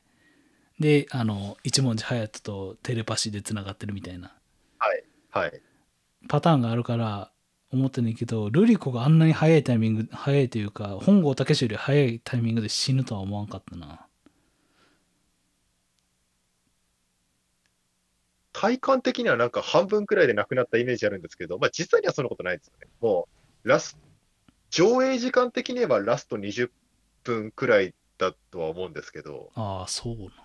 S2: で、あの、一文字隼人とテレパシーでつながってるみたいな
S1: はい。はい。
S2: パターンがあるから、思ってんねんけど、ルリコがあんなに早いタイミング、早いというか、本郷武より早いタイミングで死ぬとは思わんかったな。
S1: 体感的にはなんか半分くらいで亡くなったイメージあるんですけど、まあ実際にはそんなことないですよね。もラス、上映時間的に言えばラスト20分くらいだとは思うんですけど、
S2: ああ、そうなのか。
S1: でも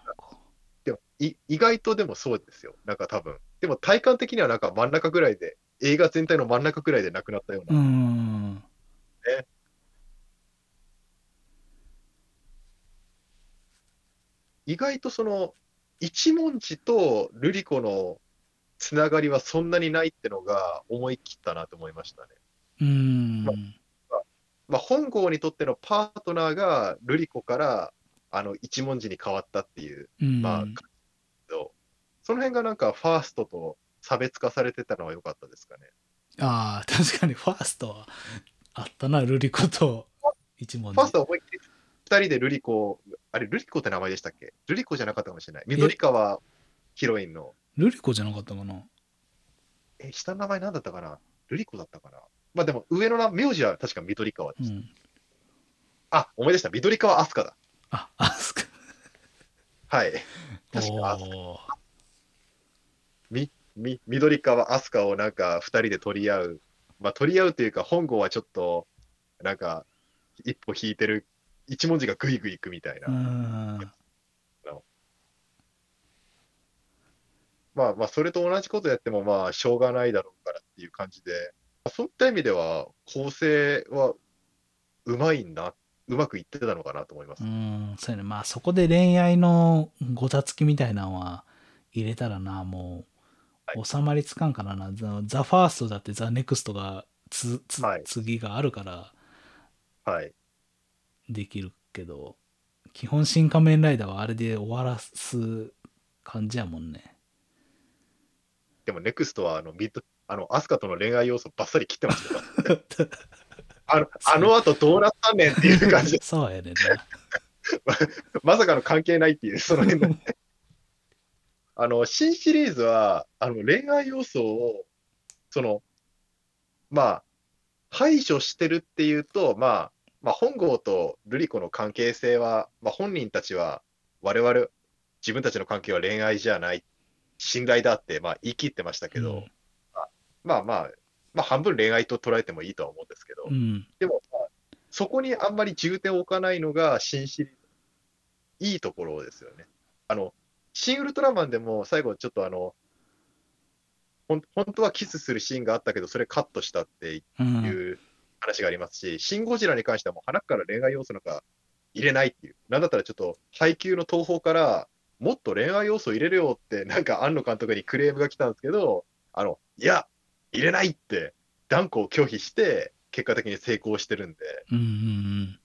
S1: い意外とでもそうですよ。なんか多分。でも体感的にはなんか真ん中ぐらいで、映画全体の真ん中ぐらいで亡くなったよう
S2: う
S1: な。
S2: ん。
S1: 意外とその、一文字とルリコのつながりはそんなにないってのが思い切ったなと思いましたね。
S2: うん。
S1: まあ、本郷にとってのパートナーがルリコからあの一文字に変わったっていう、
S2: うん。
S1: まあ、その辺がなんかファーストと差別化されてたのは良かったですかね？
S2: ああ、確かにファーストはあったな、ルリコと一文字。
S1: ファーストは思いっきり二人でルリコ、あれ、ルリコって名前でしたっけ？ルリコじゃなかったかもしれない。緑川ヒロインの、
S2: ルリコじゃなかったかな？
S1: え、下の名前何だったかな？ルリコだったかな？まあでも上の名名字は確か緑川でした。
S2: うん。
S1: あ、思い出した。緑川飛鳥だ。
S2: あ、あすか。
S1: はい。確か飛み、み、緑川飛鳥をなんか二人で取り合う。まあ取り合うというか、本郷はちょっと、なんか、一歩引いてる、一文字がグイグイいくみたいな。
S2: うん。
S1: まあまあ、それと同じことやっても、まあ、しょうがないだろうからっていう感じで、まあそういった意味では、構成はうまいんだ、うまくいってたのかなと思います。
S2: うん、そうやね。まあそこで恋愛のごたつきみたいなのは入れたらな、も
S1: は
S2: う収まりつかんからな。ザ・ザファーストだってザ・ネクストがつつ、
S1: はい
S2: 次があるから
S1: はい。
S2: できるけど、基本新仮面ライダーはあれで終わらす感じやもんね。
S1: でも、ネクストは、あの、ミッド、あの、アスカとの恋愛要素ばっさり切ってましたよ。あの、あの後どうなったんねんっていう感じで、
S2: そうやねんな。
S1: まさかの関係ないっていう、その辺のね。あの、新シリーズは、あの、恋愛要素を、その、まあ、排除してるっていうと、まあ、まあ、本郷と瑠璃子の関係性は、まあ、本人たちは、我々、自分たちの関係は恋愛じゃない、信頼だって、まあ、言い切ってましたけど、
S2: うん
S1: まあまあ、まあ、半分恋愛と捉えてもいいとは思うんですけど、
S2: うん。
S1: でも、まあそこにあんまり重点を置かないのが、新シリーズ、いいところですよね。あの、新ウルトラマンでも最後ちょっとあの、本当はキスするシーンがあったけど、それカットしたって
S2: うん。
S1: いう話がありますし、シン・ゴジラに関してはもう鼻から恋愛要素なんか入れないっていう。なんだったらちょっと配給の東宝からもっと恋愛要素入れるよって、なんか庵野監督にクレームが来たんですけど、あの、いや、入れないって断固拒否して、結果的に成功してるんで、
S2: うんうん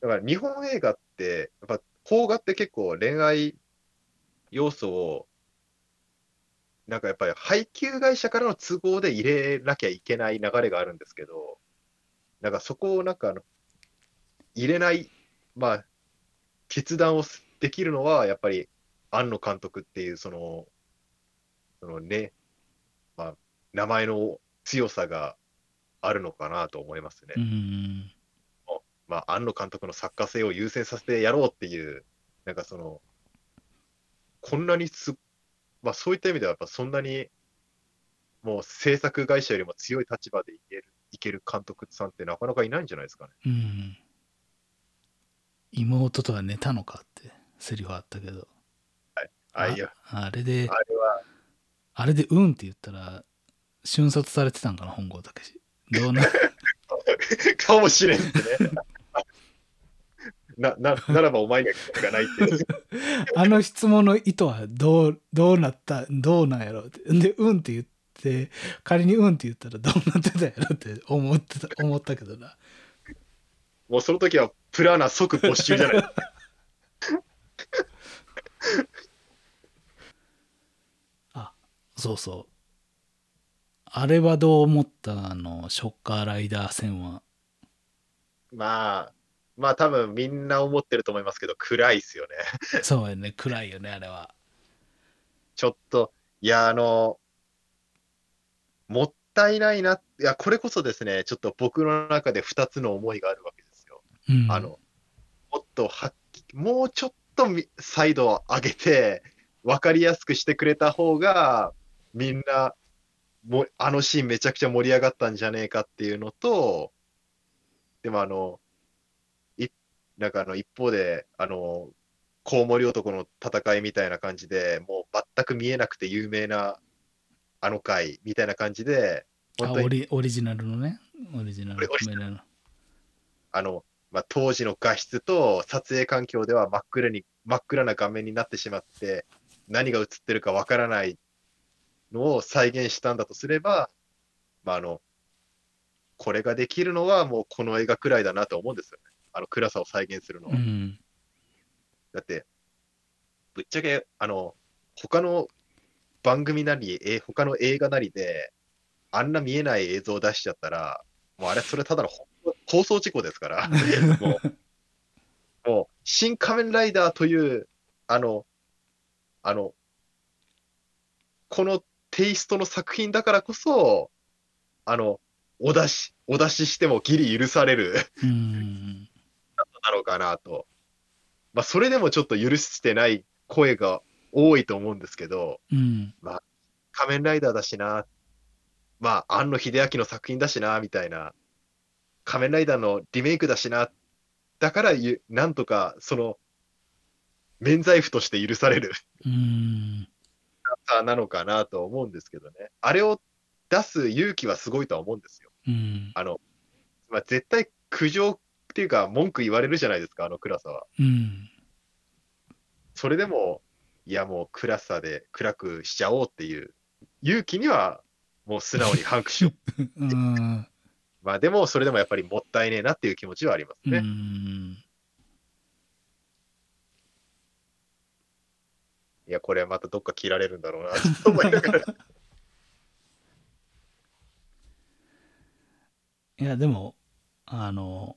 S1: だから日本映画って、やっぱ邦画って結構恋愛要素を、なんかやっぱり配給会社からの都合で入れなきゃいけない流れがあるんですけど、なんかそこをなんかあの入れない、まあ、決断をすできるのは、やっぱり庵野監督っていう、その、そのね、まあ、名前の強さがあるのかなと思いますね。まあ、庵野監督の作家性を優先させてやろうっていう、なんかその、こんなにす、まあそういった意味ではやっぱそんなに、もう制作会社よりも強い立場でいける、いける監督さんってなかなかいないんじゃないですかね。
S2: うん。うん。妹とは寝たのかってセリフあったけど。
S1: あ、いや、
S2: あれで
S1: あ、れは、
S2: あれでうんって言ったら、瞬殺されてたんかな、本郷武史。どうな、
S1: かもしれんってね。な、な、ならばお前には興味がないって。
S2: あの質問の意図はどう、どうなった、どうなんやろって。で、うんって言って、仮にうんって言ったらどうなってたやろって思ってた、思ったけどな。
S1: もうその時はプラーナ即没収じゃない。
S2: そうそう。あれはどう思ったあの、ショッカーライダー戦は。
S1: まあ、まあ多分みんな思ってると思いますけど、暗いっすよね。
S2: そうやね、暗いよね、あれは。
S1: ちょっと、いや、あの、もったいないな、いや、これこそですね、ちょっと僕の中で2つの思いがあるわけですよ。
S2: うん。
S1: あの、もっとはっきもうちょっとみサイドを上げて、分かりやすくしてくれた方が、みんなもあのシーンめちゃくちゃ盛り上がったんじゃねえかっていうのと、でもあの、いなんかあの一方で、あの、コウモリ男の戦いみたいな感じで、もう全く見えなくて有名なあの回みたいな感じで、
S2: あ
S1: 本当に
S2: オリオリジナルのね。オリジナルの。
S1: あの、まあ、当時の画質と撮影環境では真っ暗に、真っ暗な画面になってしまって、何が映ってるかわからないのを再現したんだとすれば、まあ、あの、これができるのはもうこの映画くらいだなと思うんですよね。あの暗さを再現するの。は。
S2: うん。
S1: だって、ぶっちゃけ、あの、他の番組なり、え他の映画なりで、あんな見えない映像を出しちゃったら、もうあれ、それただのほ放送事故ですから、もう、もう、新仮面ライダーという、あの、あの、このテイストの作品だからこそ、あの、お出し、お出ししてもギリ許される
S2: うん
S1: なのかなと。まあ、それでもちょっと許してない声が多いと思うんですけど、
S2: うん。
S1: 仮面ライダーだしな、まあ、庵野秀明の作品だしな、みたいな、仮面ライダーのリメイクだしな、だからゆ、なんとか、その、免罪符として許される。
S2: うん。
S1: さなのかなと思うんですけどね。あれを出す勇気はすごいとは思うんですよ。
S2: うん。
S1: あの、まあ、絶対苦情っていうか文句言われるじゃないですか、あの暗さは。
S2: うん
S1: それでも、いやもう暗さで暗くしちゃおうっていう勇気にはもう素直に反しよう。
S2: うん
S1: まあでも、それでもやっぱりもったいねえなっていう気持ちはあります
S2: う
S1: ね。
S2: ん
S1: いや、これまたどっか切られるんだろうなと思いながら。
S2: いやでもあの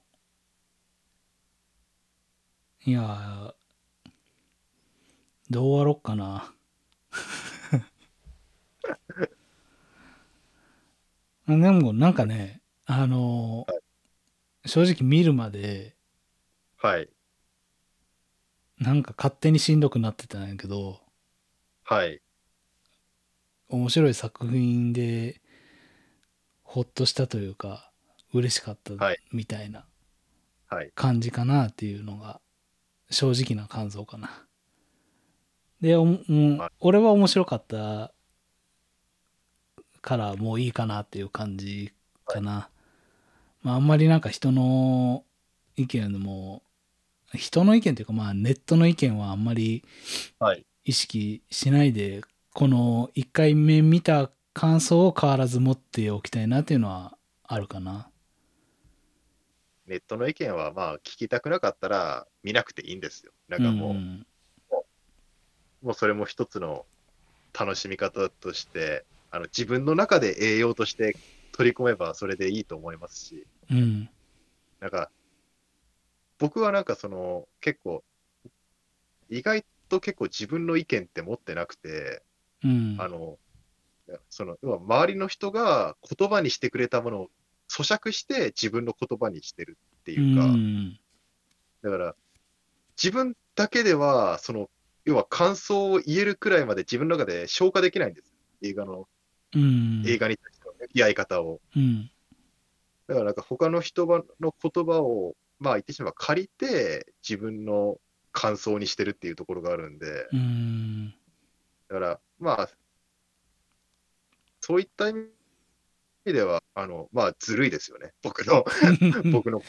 S2: いやどう終わろっかなあ でもなんかねあの正直見るまで
S1: はい。
S2: なんか勝手にしんどくなってたんやけど
S1: はい。
S2: 面白い作品でほっとしたというか嬉しかった
S1: はい
S2: みたいな
S1: はい。
S2: 感じかなっていうのが正直な感想かな。で、おも俺は面白かったからもういいかなっていう感じかな。まああんまりなんか人の意見でも人の意見というかまあネットの意見はあんまり
S1: はい。
S2: 意識しないでこの1回目見た感想を変わらず持っておきたいなっていうのはあるかな。
S1: ネットの意見はまあ聞きたくなかったら見なくていいんですよ。なんかもう、
S2: ん。
S1: もうそれも一つの楽しみ方として、あの自分の中で栄養として取り込めばそれでいいと思いますし、
S2: うん。
S1: なんか、僕はなんかその、結構、意外と結構自分の意見って持ってなくて、
S2: うん。
S1: あの、その、要は周りの人が言葉にしてくれたものを咀嚼して自分の言葉にしてるっていうか、
S2: ん。
S1: だから、自分だけでは、その、要は感想を言えるくらいまで自分の中で消化できないんです。映画の、
S2: うん。
S1: 映画に対しての向き合い方を。
S2: うん。
S1: だからなんか他の人の言葉を、まあ言ってしまえば借りて自分の感想にしてるっていうところがあるんで、
S2: うん。
S1: だからまあ、そういった意味では、あの、まあずるいですよね。僕の、僕の、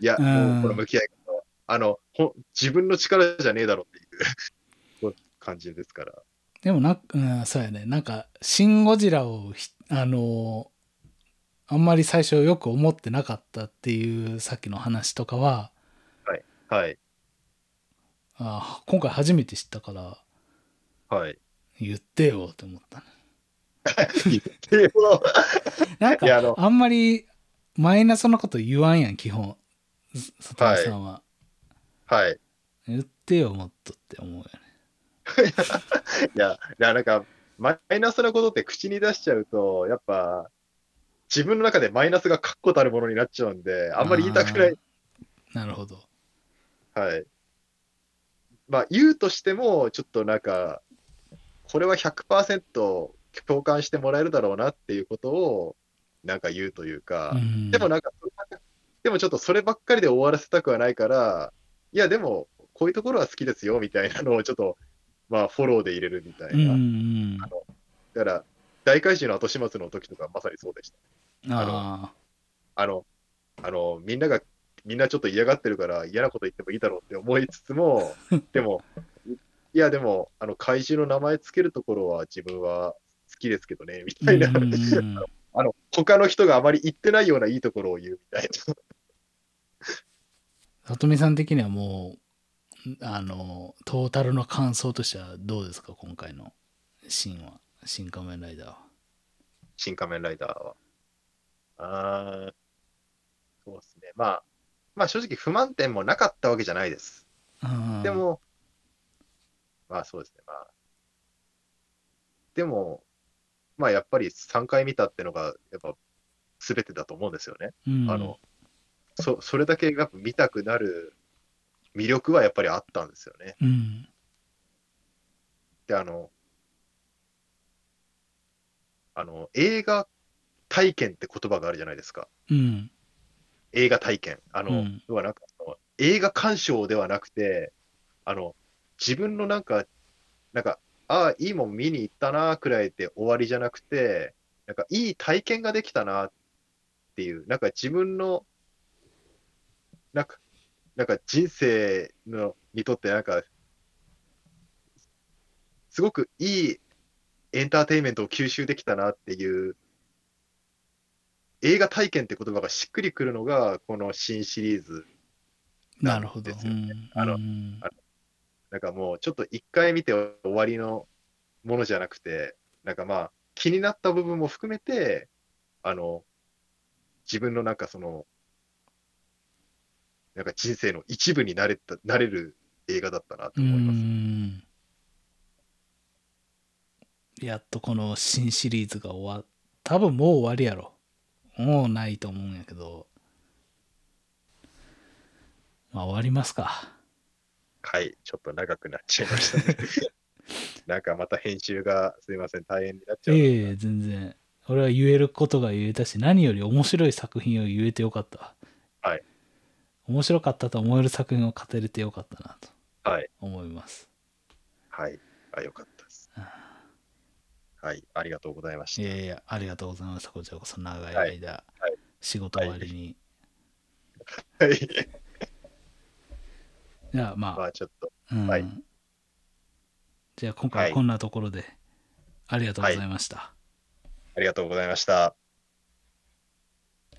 S1: いや、もうこの向き合い方は、あの、ほ自分の力じゃねえだろっていう 感じですから。
S2: でもな、うん、そうやねなんか「シン・ゴジラをひ」あのあんまり最初よく思ってなかったっていうさっきの話とかは
S1: はい、
S2: あ今回初めて知ったから
S1: はい。
S2: 言ってよって思ったねなんかあんまりマイナスなこと言わんやん基本佐藤さんは、
S1: はい。
S2: 言ってよもっとって思うよね
S1: いや、いやなんか、マイナスなことって口に出しちゃうと、やっぱ、自分の中でマイナスが確固たるものになっちゃうんで、あんまり言いたくない。
S2: なるほど
S1: はい。まあ、言うとしても、ちょっとなんか、これは100%共感してもらえるだろうなっていうことを、なんか言うというか、
S2: うん
S1: でもなんか、でもちょっとそればっかりで終わらせたくはないから、いや、でも、こういうところは好きですよみたいなのをちょっと、まあ、フォローで入れるみたい
S2: うんう
S1: な。
S2: ん
S1: だから、大怪獣の後始末の時とかまさにそうでした。
S2: あ
S1: あの、あの、みんなが、みんなちょっと嫌がってるから嫌なこと言ってもいいだろうって思いつつも、でも、いや、でも、あの、怪獣の名前つけるところは自分は好きですけどね、み
S2: あ
S1: たいな。あの、他の人があまり言ってないようないいところを言うみたいな。
S2: 里見さん的にはもうあのトータルの感想としてはどうですか今回のシーンは？新仮面ライダーは
S1: 新仮面ライダーは。あーそうですね。まあ、まあ正直不満点もなかったわけじゃないです。
S2: うん
S1: でも、まあそうですね。まあ、でも、まあやっぱり3回見たってのが、やっぱ全てだと思うんですよね。
S2: うん
S1: あの、そ、それだけやっぱ見たくなる魅力はやっぱりあったんですよね。
S2: うん
S1: で、あの、あの、映画体験って言葉があるじゃないですか。
S2: うん
S1: 映画体験。あの、
S2: うん
S1: 要はなんか映画鑑賞ではなくて、あの、自分のなんか、なんか、ああ、いいもん見に行ったな、くらいで終わりじゃなくて、なんか、いい体験ができたな、っていう、なんか自分の、なんか、なんか人生の、にとってなんか、すごくいいエンターテインメントを吸収できたなっていう、映画体験って言葉がしっくりくるのが、この新シリーズ。
S2: なるほど。
S1: ですよね
S2: うん
S1: あの
S2: うん
S1: あなんかもう、ちょっと一回見て終わりのものじゃなくて、なんかまあ、気になった部分も含めて、あの、自分のなんかその、なんか人生の一部になれた、なれる映画だったなと思います。
S2: やっとこの新シリーズが終わ多分もう終わりやろ。もうないと思うんやけど。まあ終わりますか。
S1: はい、ちょっと長くなっちゃいましたね。なんかまた編集がすいません、大変になっちゃう。
S2: ええ全然。俺は言えることが言えたし何より面白い作品を言えてよかった。
S1: はい。
S2: 面白かったと思える作品を語れてよかったなと
S1: はい、
S2: 思います。
S1: はい、あ、よかったです。はい、ありがとうございました。
S2: いやいやありがとうございました。こちらこそ長い
S1: はい。
S2: 間、
S1: はい。
S2: 仕事終わりに、
S1: はい、
S2: じゃあまあ、
S1: まあちょっと、
S2: うん
S1: はい
S2: じゃあ今回はこんなところで、ありがとうございました。
S1: ありがとうございました。